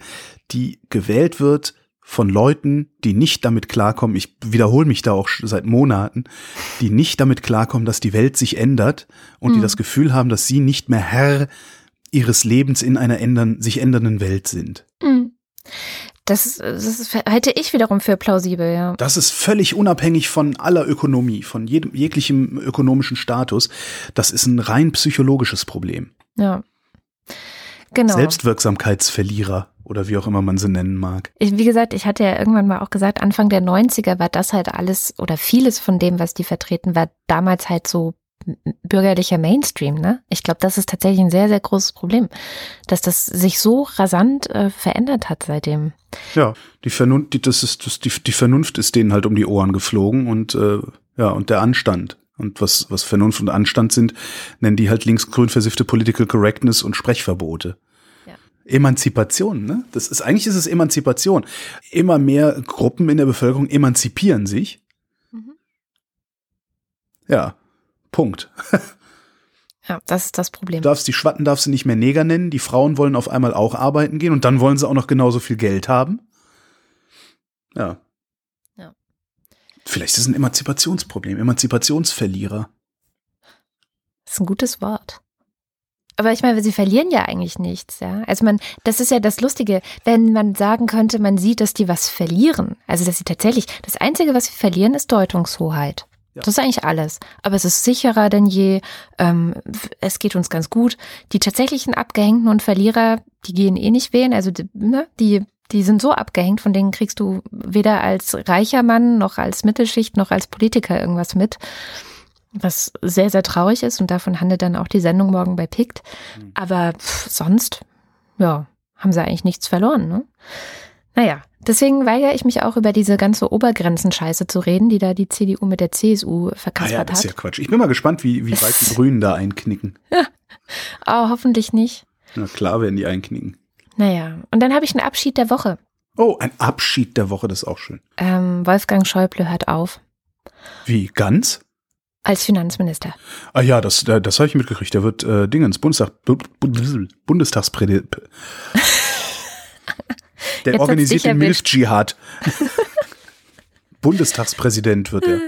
die gewählt wird von Leuten, die nicht damit klarkommen, ich wiederhole mich da auch seit Monaten, die nicht damit klarkommen, dass die Welt sich ändert und mhm. die das Gefühl haben, dass sie nicht mehr Herr ihres Lebens in einer ändern, sich ändernden Welt sind. Mhm. Das, das halte ich wiederum für plausibel, ja. Das ist völlig unabhängig von aller Ökonomie, von jedem, jeglichem ökonomischen Status. Das ist ein rein psychologisches Problem. Ja. Genau. Selbstwirksamkeitsverlierer oder wie auch immer man sie nennen mag. Ich, wie gesagt, ich hatte ja irgendwann mal auch gesagt, Anfang der 90er war das halt alles oder vieles von dem, was die vertreten, war damals halt so bürgerlicher Mainstream. Ne? Ich glaube, das ist tatsächlich ein sehr, sehr großes Problem, dass das sich so rasant äh, verändert hat seitdem. Ja, die Vernunft, die, das ist, das, die, die Vernunft ist denen halt um die Ohren geflogen und äh, ja, und der Anstand. Und was, was Vernunft und Anstand sind, nennen die halt linksgrün versiffte Political Correctness und Sprechverbote. Emanzipation, ne? Das ist eigentlich ist es Emanzipation. Immer mehr Gruppen in der Bevölkerung emanzipieren sich. Mhm. Ja, Punkt. Ja, das ist das Problem. Du darfst die Schwatten darfst du nicht mehr Neger nennen. Die Frauen wollen auf einmal auch arbeiten gehen und dann wollen sie auch noch genauso viel Geld haben. Ja. Ja. Vielleicht ist es ein Emanzipationsproblem, Emanzipationsverlierer. Das ist ein gutes Wort. Aber ich meine, sie verlieren ja eigentlich nichts, ja. Also man, das ist ja das Lustige, wenn man sagen könnte, man sieht, dass die was verlieren. Also dass sie tatsächlich, das Einzige, was sie verlieren, ist Deutungshoheit. Ja. Das ist eigentlich alles. Aber es ist sicherer denn je. Ähm, es geht uns ganz gut. Die tatsächlichen Abgehängten und Verlierer, die gehen eh nicht wählen. Also ne, die, die sind so abgehängt, von denen kriegst du weder als reicher Mann noch als Mittelschicht noch als Politiker irgendwas mit. Was sehr, sehr traurig ist und davon handelt dann auch die Sendung morgen bei PICT. Mhm. Aber pff, sonst, ja, haben sie eigentlich nichts verloren. Ne? Naja, deswegen weigere ich mich auch über diese ganze Obergrenzenscheiße zu reden, die da die CDU mit der CSU verkaspert ah ja, das ist ja Quatsch. Ich bin mal gespannt, wie, wie weit die (laughs) Grünen da einknicken. Oh, (laughs) hoffentlich nicht. Na klar werden die einknicken. Naja, und dann habe ich einen Abschied der Woche. Oh, ein Abschied der Woche, das ist auch schön. Ähm, Wolfgang Schäuble hört auf. Wie, ganz? Als Finanzminister. Ah ja, das, das habe ich mitgekriegt. Der wird äh, Dingens, Bundestag, Bundestagspräsident. (laughs) Der Jetzt organisiert den Milf-Dschihad. (laughs) Bundestagspräsident wird er.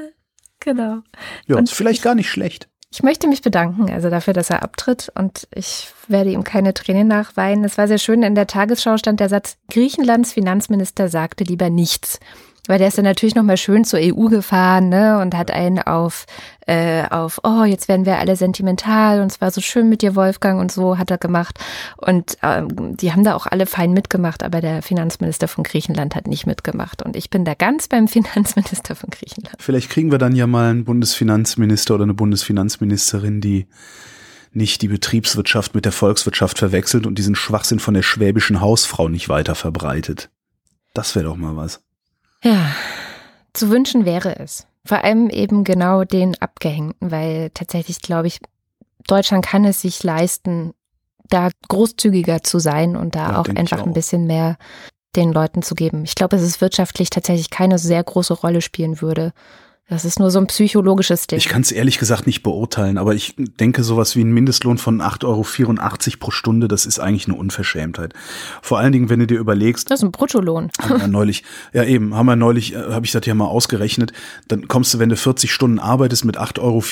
Genau. Ja, und ist vielleicht gar nicht schlecht. Ich möchte mich bedanken, also dafür, dass er abtritt und ich werde ihm keine Tränen nachweinen. Es war sehr schön, in der Tagesschau stand der Satz, Griechenlands Finanzminister sagte lieber nichts. Weil der ist dann natürlich nochmal schön zur EU gefahren, ne? Und hat einen auf, äh, auf, oh, jetzt werden wir alle sentimental und es war so schön mit dir, Wolfgang, und so hat er gemacht. Und ähm, die haben da auch alle fein mitgemacht, aber der Finanzminister von Griechenland hat nicht mitgemacht. Und ich bin da ganz (laughs) beim Finanzminister von Griechenland. Vielleicht kriegen wir dann ja mal einen Bundesfinanzminister oder eine Bundesfinanzministerin, die nicht die Betriebswirtschaft mit der Volkswirtschaft verwechselt und diesen Schwachsinn von der schwäbischen Hausfrau nicht weiter verbreitet. Das wäre doch mal was. Ja, zu wünschen wäre es. Vor allem eben genau den Abgehängten, weil tatsächlich glaube ich, Deutschland kann es sich leisten, da großzügiger zu sein und da ja, auch einfach auch. ein bisschen mehr den Leuten zu geben. Ich glaube, dass es wirtschaftlich tatsächlich keine sehr große Rolle spielen würde, das ist nur so ein psychologisches Ding. Ich kann es ehrlich gesagt nicht beurteilen, aber ich denke, sowas wie ein Mindestlohn von 8,84 Euro pro Stunde, das ist eigentlich eine Unverschämtheit. Vor allen Dingen, wenn du dir überlegst. Das ist ein Bruttolohn. Haben wir neulich, ja eben, haben wir neulich, äh, habe ich das ja mal ausgerechnet, dann kommst du, wenn du 40 Stunden arbeitest mit 8,84 Euro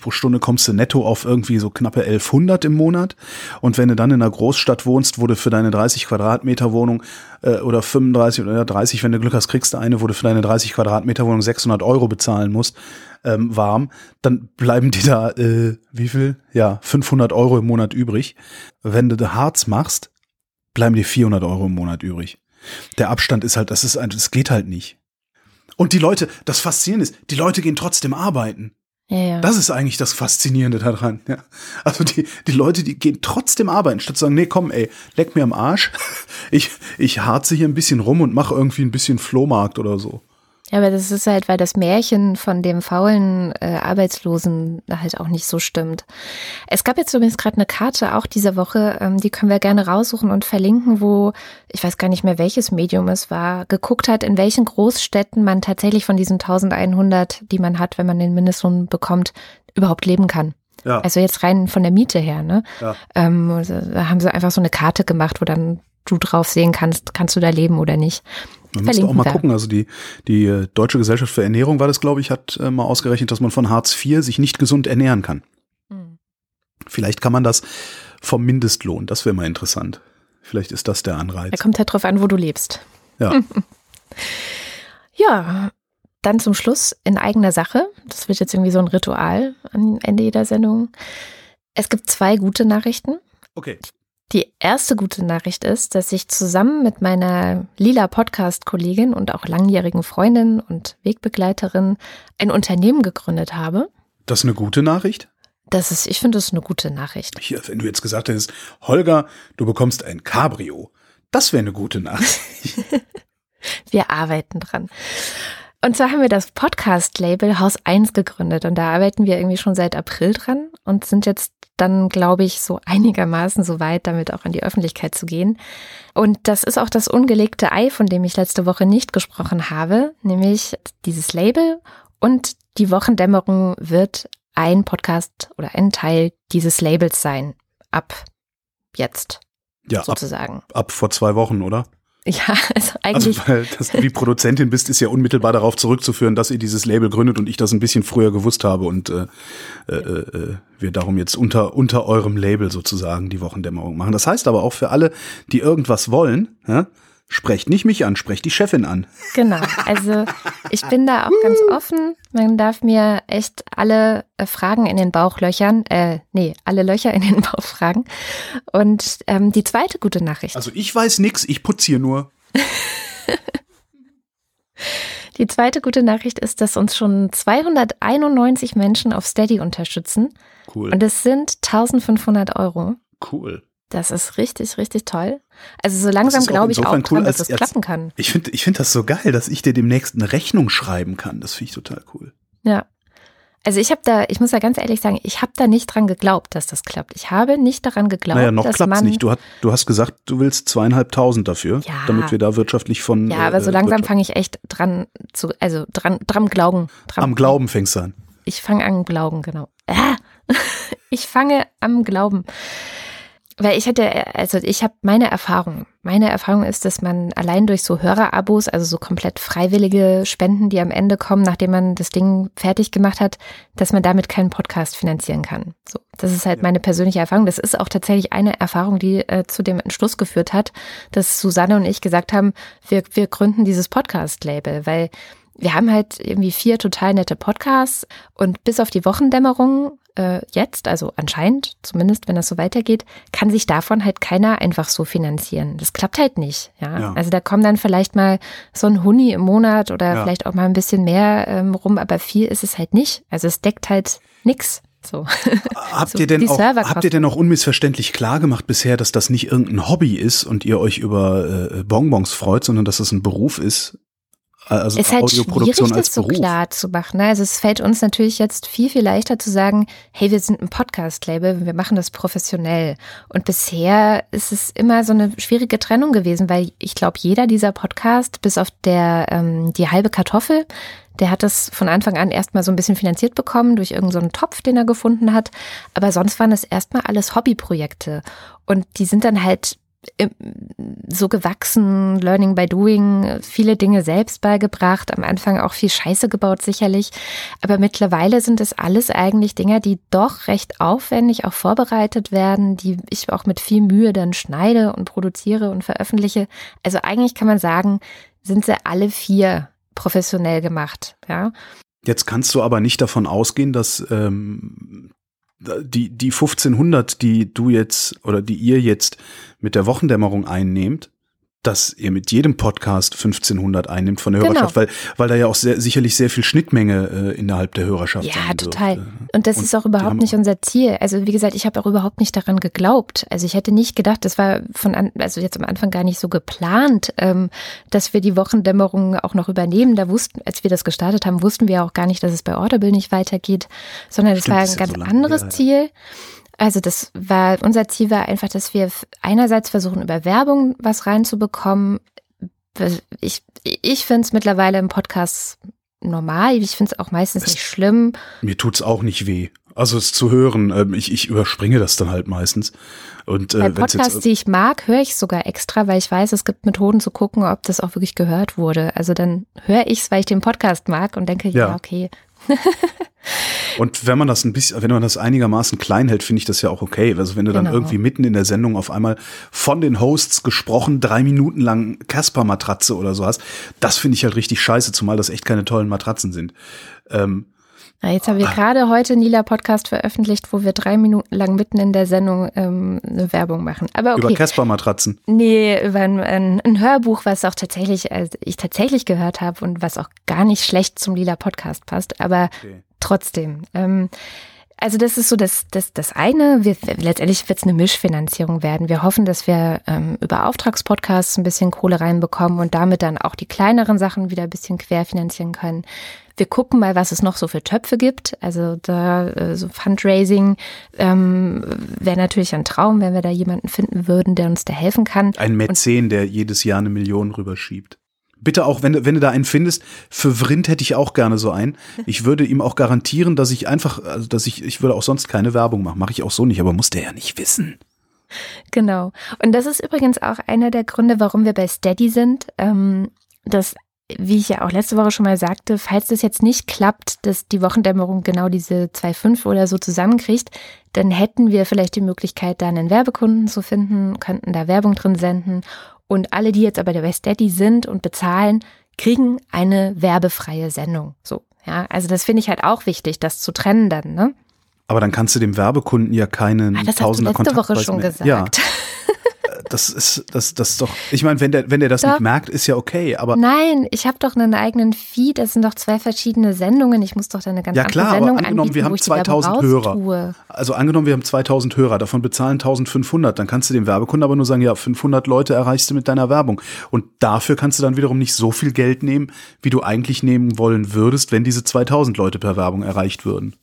pro Stunde, kommst du netto auf irgendwie so knappe 1100 im Monat. Und wenn du dann in einer Großstadt wohnst, wo du für deine 30 Quadratmeter Wohnung äh, oder 35 oder 30, wenn du Glück hast, kriegst du eine, wo du für deine 30 Quadratmeter Wohnung 600 Euro bezahlen musst, ähm, warm, dann bleiben die da, äh, wie viel? Ja, 500 Euro im Monat übrig. Wenn du Harz machst, bleiben dir 400 Euro im Monat übrig. Der Abstand ist halt, das ist, das geht halt nicht. Und die Leute, das Faszinierende ist, die Leute gehen trotzdem arbeiten. Ja. Das ist eigentlich das Faszinierende daran. Ja. Also die, die Leute, die gehen trotzdem arbeiten, statt zu sagen, nee, komm, ey, leck mir am Arsch. (laughs) Ich, ich harze hier ein bisschen rum und mache irgendwie ein bisschen Flohmarkt oder so. Ja, aber das ist halt, weil das Märchen von dem faulen äh, Arbeitslosen halt auch nicht so stimmt. Es gab jetzt übrigens gerade eine Karte auch diese Woche, ähm, die können wir gerne raussuchen und verlinken, wo, ich weiß gar nicht mehr welches Medium es war, geguckt hat, in welchen Großstädten man tatsächlich von diesen 1100, die man hat, wenn man den Mindestlohn bekommt, überhaupt leben kann. Ja. Also jetzt rein von der Miete her, ne? Ja. Ähm, also da haben sie einfach so eine Karte gemacht, wo dann du drauf sehen kannst, kannst du da leben oder nicht. Man müsste auch mal gucken. Also die, die äh, Deutsche Gesellschaft für Ernährung war das, glaube ich, hat äh, mal ausgerechnet, dass man von Hartz IV sich nicht gesund ernähren kann. Mhm. Vielleicht kann man das vom Mindestlohn. Das wäre mal interessant. Vielleicht ist das der Anreiz. Da kommt halt drauf an, wo du lebst. Ja. (laughs) ja, dann zum Schluss in eigener Sache. Das wird jetzt irgendwie so ein Ritual am Ende jeder Sendung. Es gibt zwei gute Nachrichten. Okay. Die erste gute Nachricht ist, dass ich zusammen mit meiner lila Podcast-Kollegin und auch langjährigen Freundin und Wegbegleiterin ein Unternehmen gegründet habe. Das ist eine gute Nachricht? Das ist, ich finde, das ist eine gute Nachricht. Hier, wenn du jetzt gesagt hättest, Holger, du bekommst ein Cabrio, das wäre eine gute Nachricht. (laughs) Wir arbeiten dran. Und zwar haben wir das Podcast-Label Haus 1 gegründet und da arbeiten wir irgendwie schon seit April dran und sind jetzt dann, glaube ich, so einigermaßen so weit, damit auch an die Öffentlichkeit zu gehen. Und das ist auch das ungelegte Ei, von dem ich letzte Woche nicht gesprochen habe, nämlich dieses Label und die Wochendämmerung wird ein Podcast oder ein Teil dieses Labels sein. Ab jetzt. Ja, sozusagen. Ab, ab vor zwei Wochen, oder? Ja, (laughs) also eigentlich. Also, weil dass du die Produzentin bist, ist ja unmittelbar darauf zurückzuführen, dass ihr dieses Label gründet und ich das ein bisschen früher gewusst habe und äh, äh, äh, wir darum jetzt unter, unter eurem Label sozusagen die Wochendämmerung machen. Das heißt aber auch für alle, die irgendwas wollen, ja, Sprecht nicht mich an, sprecht die Chefin an. Genau, also ich bin da auch ganz offen. Man darf mir echt alle äh, Fragen in den Bauch löchern, äh, nee, alle Löcher in den (laughs) Bauch fragen. Und ähm, die zweite gute Nachricht. Also ich weiß nix, ich putziere nur. (laughs) die zweite gute Nachricht ist, dass uns schon 291 Menschen auf Steady unterstützen. Cool. Und es sind 1500 Euro. Cool. Das ist richtig, richtig toll. Also so langsam glaube ich auch dran, cool, dass das klappen kann. Ich finde ich finde das so geil, dass ich dir demnächst eine Rechnung schreiben kann. Das finde ich total cool. Ja. Also ich habe da, ich muss ja ganz ehrlich sagen, ich habe da nicht dran geglaubt, dass das klappt. Ich habe nicht daran geglaubt, naja, noch dass klappt's man nicht. Du, hat, du hast gesagt, du willst zweieinhalbtausend dafür, ja, damit wir da wirtschaftlich von. Ja, aber äh, so langsam fange ich echt dran zu, also dran, dran glauben. Dran, am Glauben fängst du an. Ich fange an Glauben, genau. Ah, (laughs) ich fange am Glauben. Weil ich hatte, also ich habe meine Erfahrung. Meine Erfahrung ist, dass man allein durch so Hörerabos, also so komplett freiwillige Spenden, die am Ende kommen, nachdem man das Ding fertig gemacht hat, dass man damit keinen Podcast finanzieren kann. So, das ist halt ja. meine persönliche Erfahrung. Das ist auch tatsächlich eine Erfahrung, die äh, zu dem Entschluss geführt hat, dass Susanne und ich gesagt haben, wir, wir gründen dieses Podcast-Label, weil wir haben halt irgendwie vier total nette Podcasts und bis auf die Wochendämmerung äh, jetzt, also anscheinend, zumindest wenn das so weitergeht, kann sich davon halt keiner einfach so finanzieren. Das klappt halt nicht. Ja? ja. Also da kommen dann vielleicht mal so ein Huni im Monat oder ja. vielleicht auch mal ein bisschen mehr ähm, rum, aber viel ist es halt nicht. Also es deckt halt nix. So. (laughs) Habt, so, ihr denn auch, habt ihr denn auch unmissverständlich klar gemacht bisher, dass das nicht irgendein Hobby ist und ihr euch über äh, Bonbons freut, sondern dass es ein Beruf ist, also es ist halt Audioproduktion schwierig, das so klar zu machen. Ne? Also es fällt uns natürlich jetzt viel, viel leichter zu sagen, hey, wir sind ein Podcast-Label, wir machen das professionell. Und bisher ist es immer so eine schwierige Trennung gewesen, weil ich glaube, jeder dieser Podcast, bis auf der ähm, die halbe Kartoffel, der hat das von Anfang an erstmal so ein bisschen finanziert bekommen durch irgendeinen so Topf, den er gefunden hat. Aber sonst waren das erstmal alles Hobbyprojekte. Und die sind dann halt so gewachsen, Learning by Doing, viele Dinge selbst beigebracht, am Anfang auch viel Scheiße gebaut sicherlich, aber mittlerweile sind es alles eigentlich Dinge, die doch recht aufwendig auch vorbereitet werden, die ich auch mit viel Mühe dann schneide und produziere und veröffentliche. Also eigentlich kann man sagen, sind sie alle vier professionell gemacht, ja. Jetzt kannst du aber nicht davon ausgehen, dass ähm, die, die 1500, die du jetzt oder die ihr jetzt mit der Wochendämmerung einnehmt, dass ihr mit jedem Podcast 1500 einnimmt von der genau. Hörerschaft, weil, weil da ja auch sehr, sicherlich sehr viel Schnittmenge äh, innerhalb der Hörerschaft ja, sein total. Dürfte. Und das und ist auch überhaupt nicht unser Ziel. Also wie gesagt, ich habe auch überhaupt nicht daran geglaubt. Also ich hätte nicht gedacht, das war von an, also jetzt am Anfang gar nicht so geplant, ähm, dass wir die Wochendämmerung auch noch übernehmen. Da wussten, als wir das gestartet haben, wussten wir auch gar nicht, dass es bei Audible nicht weitergeht, sondern es war ein ganz so anderes Ziel. Also das war, unser Ziel war einfach, dass wir einerseits versuchen, über Werbung was reinzubekommen. Ich, ich finde es mittlerweile im Podcast normal. Ich finde es auch meistens es, nicht schlimm. Mir tut es auch nicht weh. Also es zu hören, ähm, ich, ich überspringe das dann halt meistens. Und, äh, Bei Podcasts, jetzt, die ich mag, höre ich sogar extra, weil ich weiß, es gibt Methoden zu gucken, ob das auch wirklich gehört wurde. Also dann höre ich es, weil ich den Podcast mag und denke, ja, ja okay, (laughs) Und wenn man das ein bisschen, wenn man das einigermaßen klein hält, finde ich das ja auch okay. Also wenn du dann genau. irgendwie mitten in der Sendung auf einmal von den Hosts gesprochen drei Minuten lang Casper-Matratze oder so hast, das finde ich halt richtig scheiße, zumal das echt keine tollen Matratzen sind. Ähm, ja, jetzt haben wir ah. gerade heute einen lila Podcast veröffentlicht, wo wir drei Minuten lang mitten in der Sendung ähm, eine Werbung machen. Aber okay. Über Casper-Matratzen? Nee, über ein, ein, ein, Hörbuch, was auch tatsächlich, also ich tatsächlich gehört habe und was auch gar nicht schlecht zum lila Podcast passt. Aber okay. trotzdem. Ähm, also das ist so das, das, das eine. Wir, letztendlich wird es eine Mischfinanzierung werden. Wir hoffen, dass wir ähm, über Auftragspodcasts ein bisschen Kohle reinbekommen und damit dann auch die kleineren Sachen wieder ein bisschen querfinanzieren können. Wir gucken mal, was es noch so für Töpfe gibt. Also da äh, so Fundraising ähm, wäre natürlich ein Traum, wenn wir da jemanden finden würden, der uns da helfen kann. Ein Mäzen, der jedes Jahr eine Million rüberschiebt. Bitte auch, wenn, wenn du da einen findest, für Vrind hätte ich auch gerne so einen. Ich würde ihm auch garantieren, dass ich einfach, also dass ich, ich würde auch sonst keine Werbung machen. Mache ich auch so nicht, aber muss der ja nicht wissen. Genau. Und das ist übrigens auch einer der Gründe, warum wir bei Steady sind. Ähm, dass wie ich ja auch letzte Woche schon mal sagte, falls das jetzt nicht klappt, dass die Wochendämmerung genau diese 2,5 oder so zusammenkriegt, dann hätten wir vielleicht die Möglichkeit, da einen Werbekunden zu finden, könnten da Werbung drin senden. Und alle, die jetzt aber bei Steady sind und bezahlen, kriegen eine werbefreie Sendung. So, ja, also das finde ich halt auch wichtig, das zu trennen dann, ne? Aber dann kannst du dem Werbekunden ja keinen ah, das Tausender hast du letzte Woche schon mehr. gesagt. Ja. (laughs) das ist, das, das doch, ich meine, wenn der, wenn der das doch. nicht merkt, ist ja okay, aber. Nein, ich habe doch einen eigenen Feed, das sind doch zwei verschiedene Sendungen, ich muss doch da eine ganz ja, klar, andere Sendung aber angenommen, anbieten, wir haben 2000 Hörer. Tue. Also angenommen, wir haben 2000 Hörer, davon bezahlen 1500, dann kannst du dem Werbekunden aber nur sagen, ja, 500 Leute erreichst du mit deiner Werbung. Und dafür kannst du dann wiederum nicht so viel Geld nehmen, wie du eigentlich nehmen wollen würdest, wenn diese 2000 Leute per Werbung erreicht würden.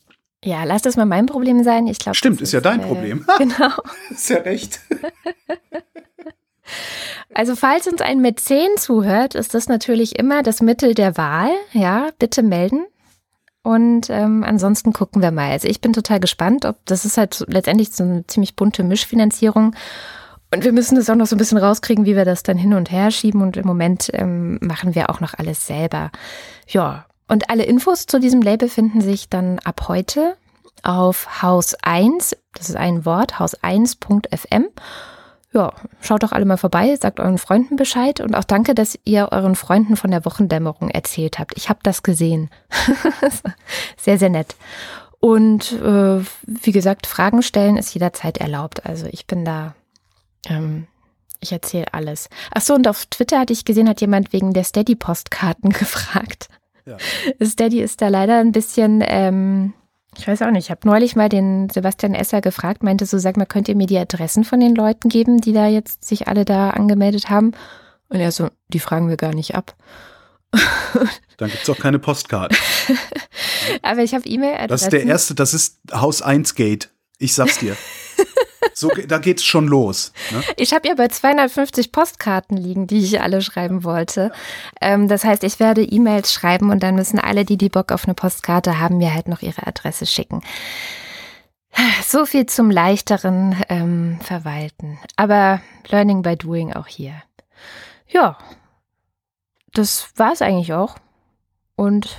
Ja, lass das mal mein Problem sein. Ich glaube, Stimmt, ist, ja dein äh, Problem. (laughs) (laughs) Genau. ist ja recht. (laughs) Also falls uns ein Mäzen zuhört, ist das natürlich immer das Mittel der Wahl. Ja, bitte melden. Und ähm, ansonsten gucken wir mal. Also ich bin total gespannt, ob das ist halt letztendlich so eine ziemlich bunte Mischfinanzierung. Und wir müssen das auch noch so ein bisschen rauskriegen, wie wir das dann hin und her schieben. Und im Moment ähm, machen wir auch noch alles selber. Ja, und alle Infos zu diesem Label finden sich dann ab heute auf Haus 1, das ist ein Wort, haus1.fm. Ja, schaut doch alle mal vorbei, sagt euren Freunden Bescheid und auch danke, dass ihr euren Freunden von der Wochendämmerung erzählt habt. Ich habe das gesehen. (laughs) sehr, sehr nett. Und äh, wie gesagt, Fragen stellen ist jederzeit erlaubt. Also ich bin da ähm, ich erzähle alles. Ach so, und auf Twitter hatte ich gesehen, hat jemand wegen der Steady-Postkarten (laughs) gefragt. Ja. Steady ist da leider ein bisschen, ähm, ich weiß auch nicht, ich habe neulich mal den Sebastian Esser gefragt, meinte so, sag mal, könnt ihr mir die Adressen von den Leuten geben, die da jetzt sich alle da angemeldet haben? Und er so, die fragen wir gar nicht ab. (laughs) Dann gibt es auch keine Postkarten. Aber ich habe E-Mail-Adressen. Das ist der erste, das ist Haus 1 Gate. Ich sag's dir. (laughs) So, da geht's schon los. Ne? Ich habe ja bei 250 Postkarten liegen, die ich alle schreiben wollte. Ähm, das heißt, ich werde E-Mails schreiben und dann müssen alle, die die Bock auf eine Postkarte haben, mir halt noch ihre Adresse schicken. So viel zum leichteren ähm, Verwalten. Aber Learning by Doing auch hier. Ja, das war's eigentlich auch. Und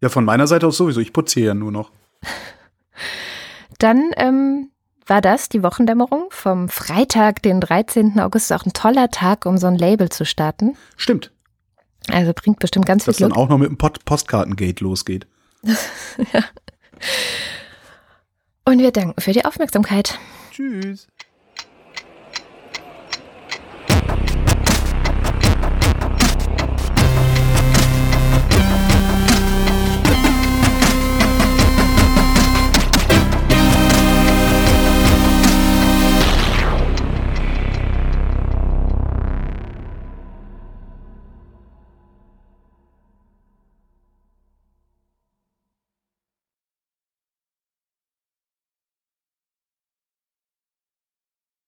ja, von meiner Seite aus sowieso. Ich putze hier ja nur noch. (laughs) Dann ähm, war das die Wochendämmerung vom Freitag, den 13. August. Auch ein toller Tag, um so ein Label zu starten. Stimmt. Also bringt bestimmt ganz Dass viel Glück. dann auch noch mit dem Post Postkartengate losgeht. (laughs) ja. Und wir danken für die Aufmerksamkeit. Tschüss.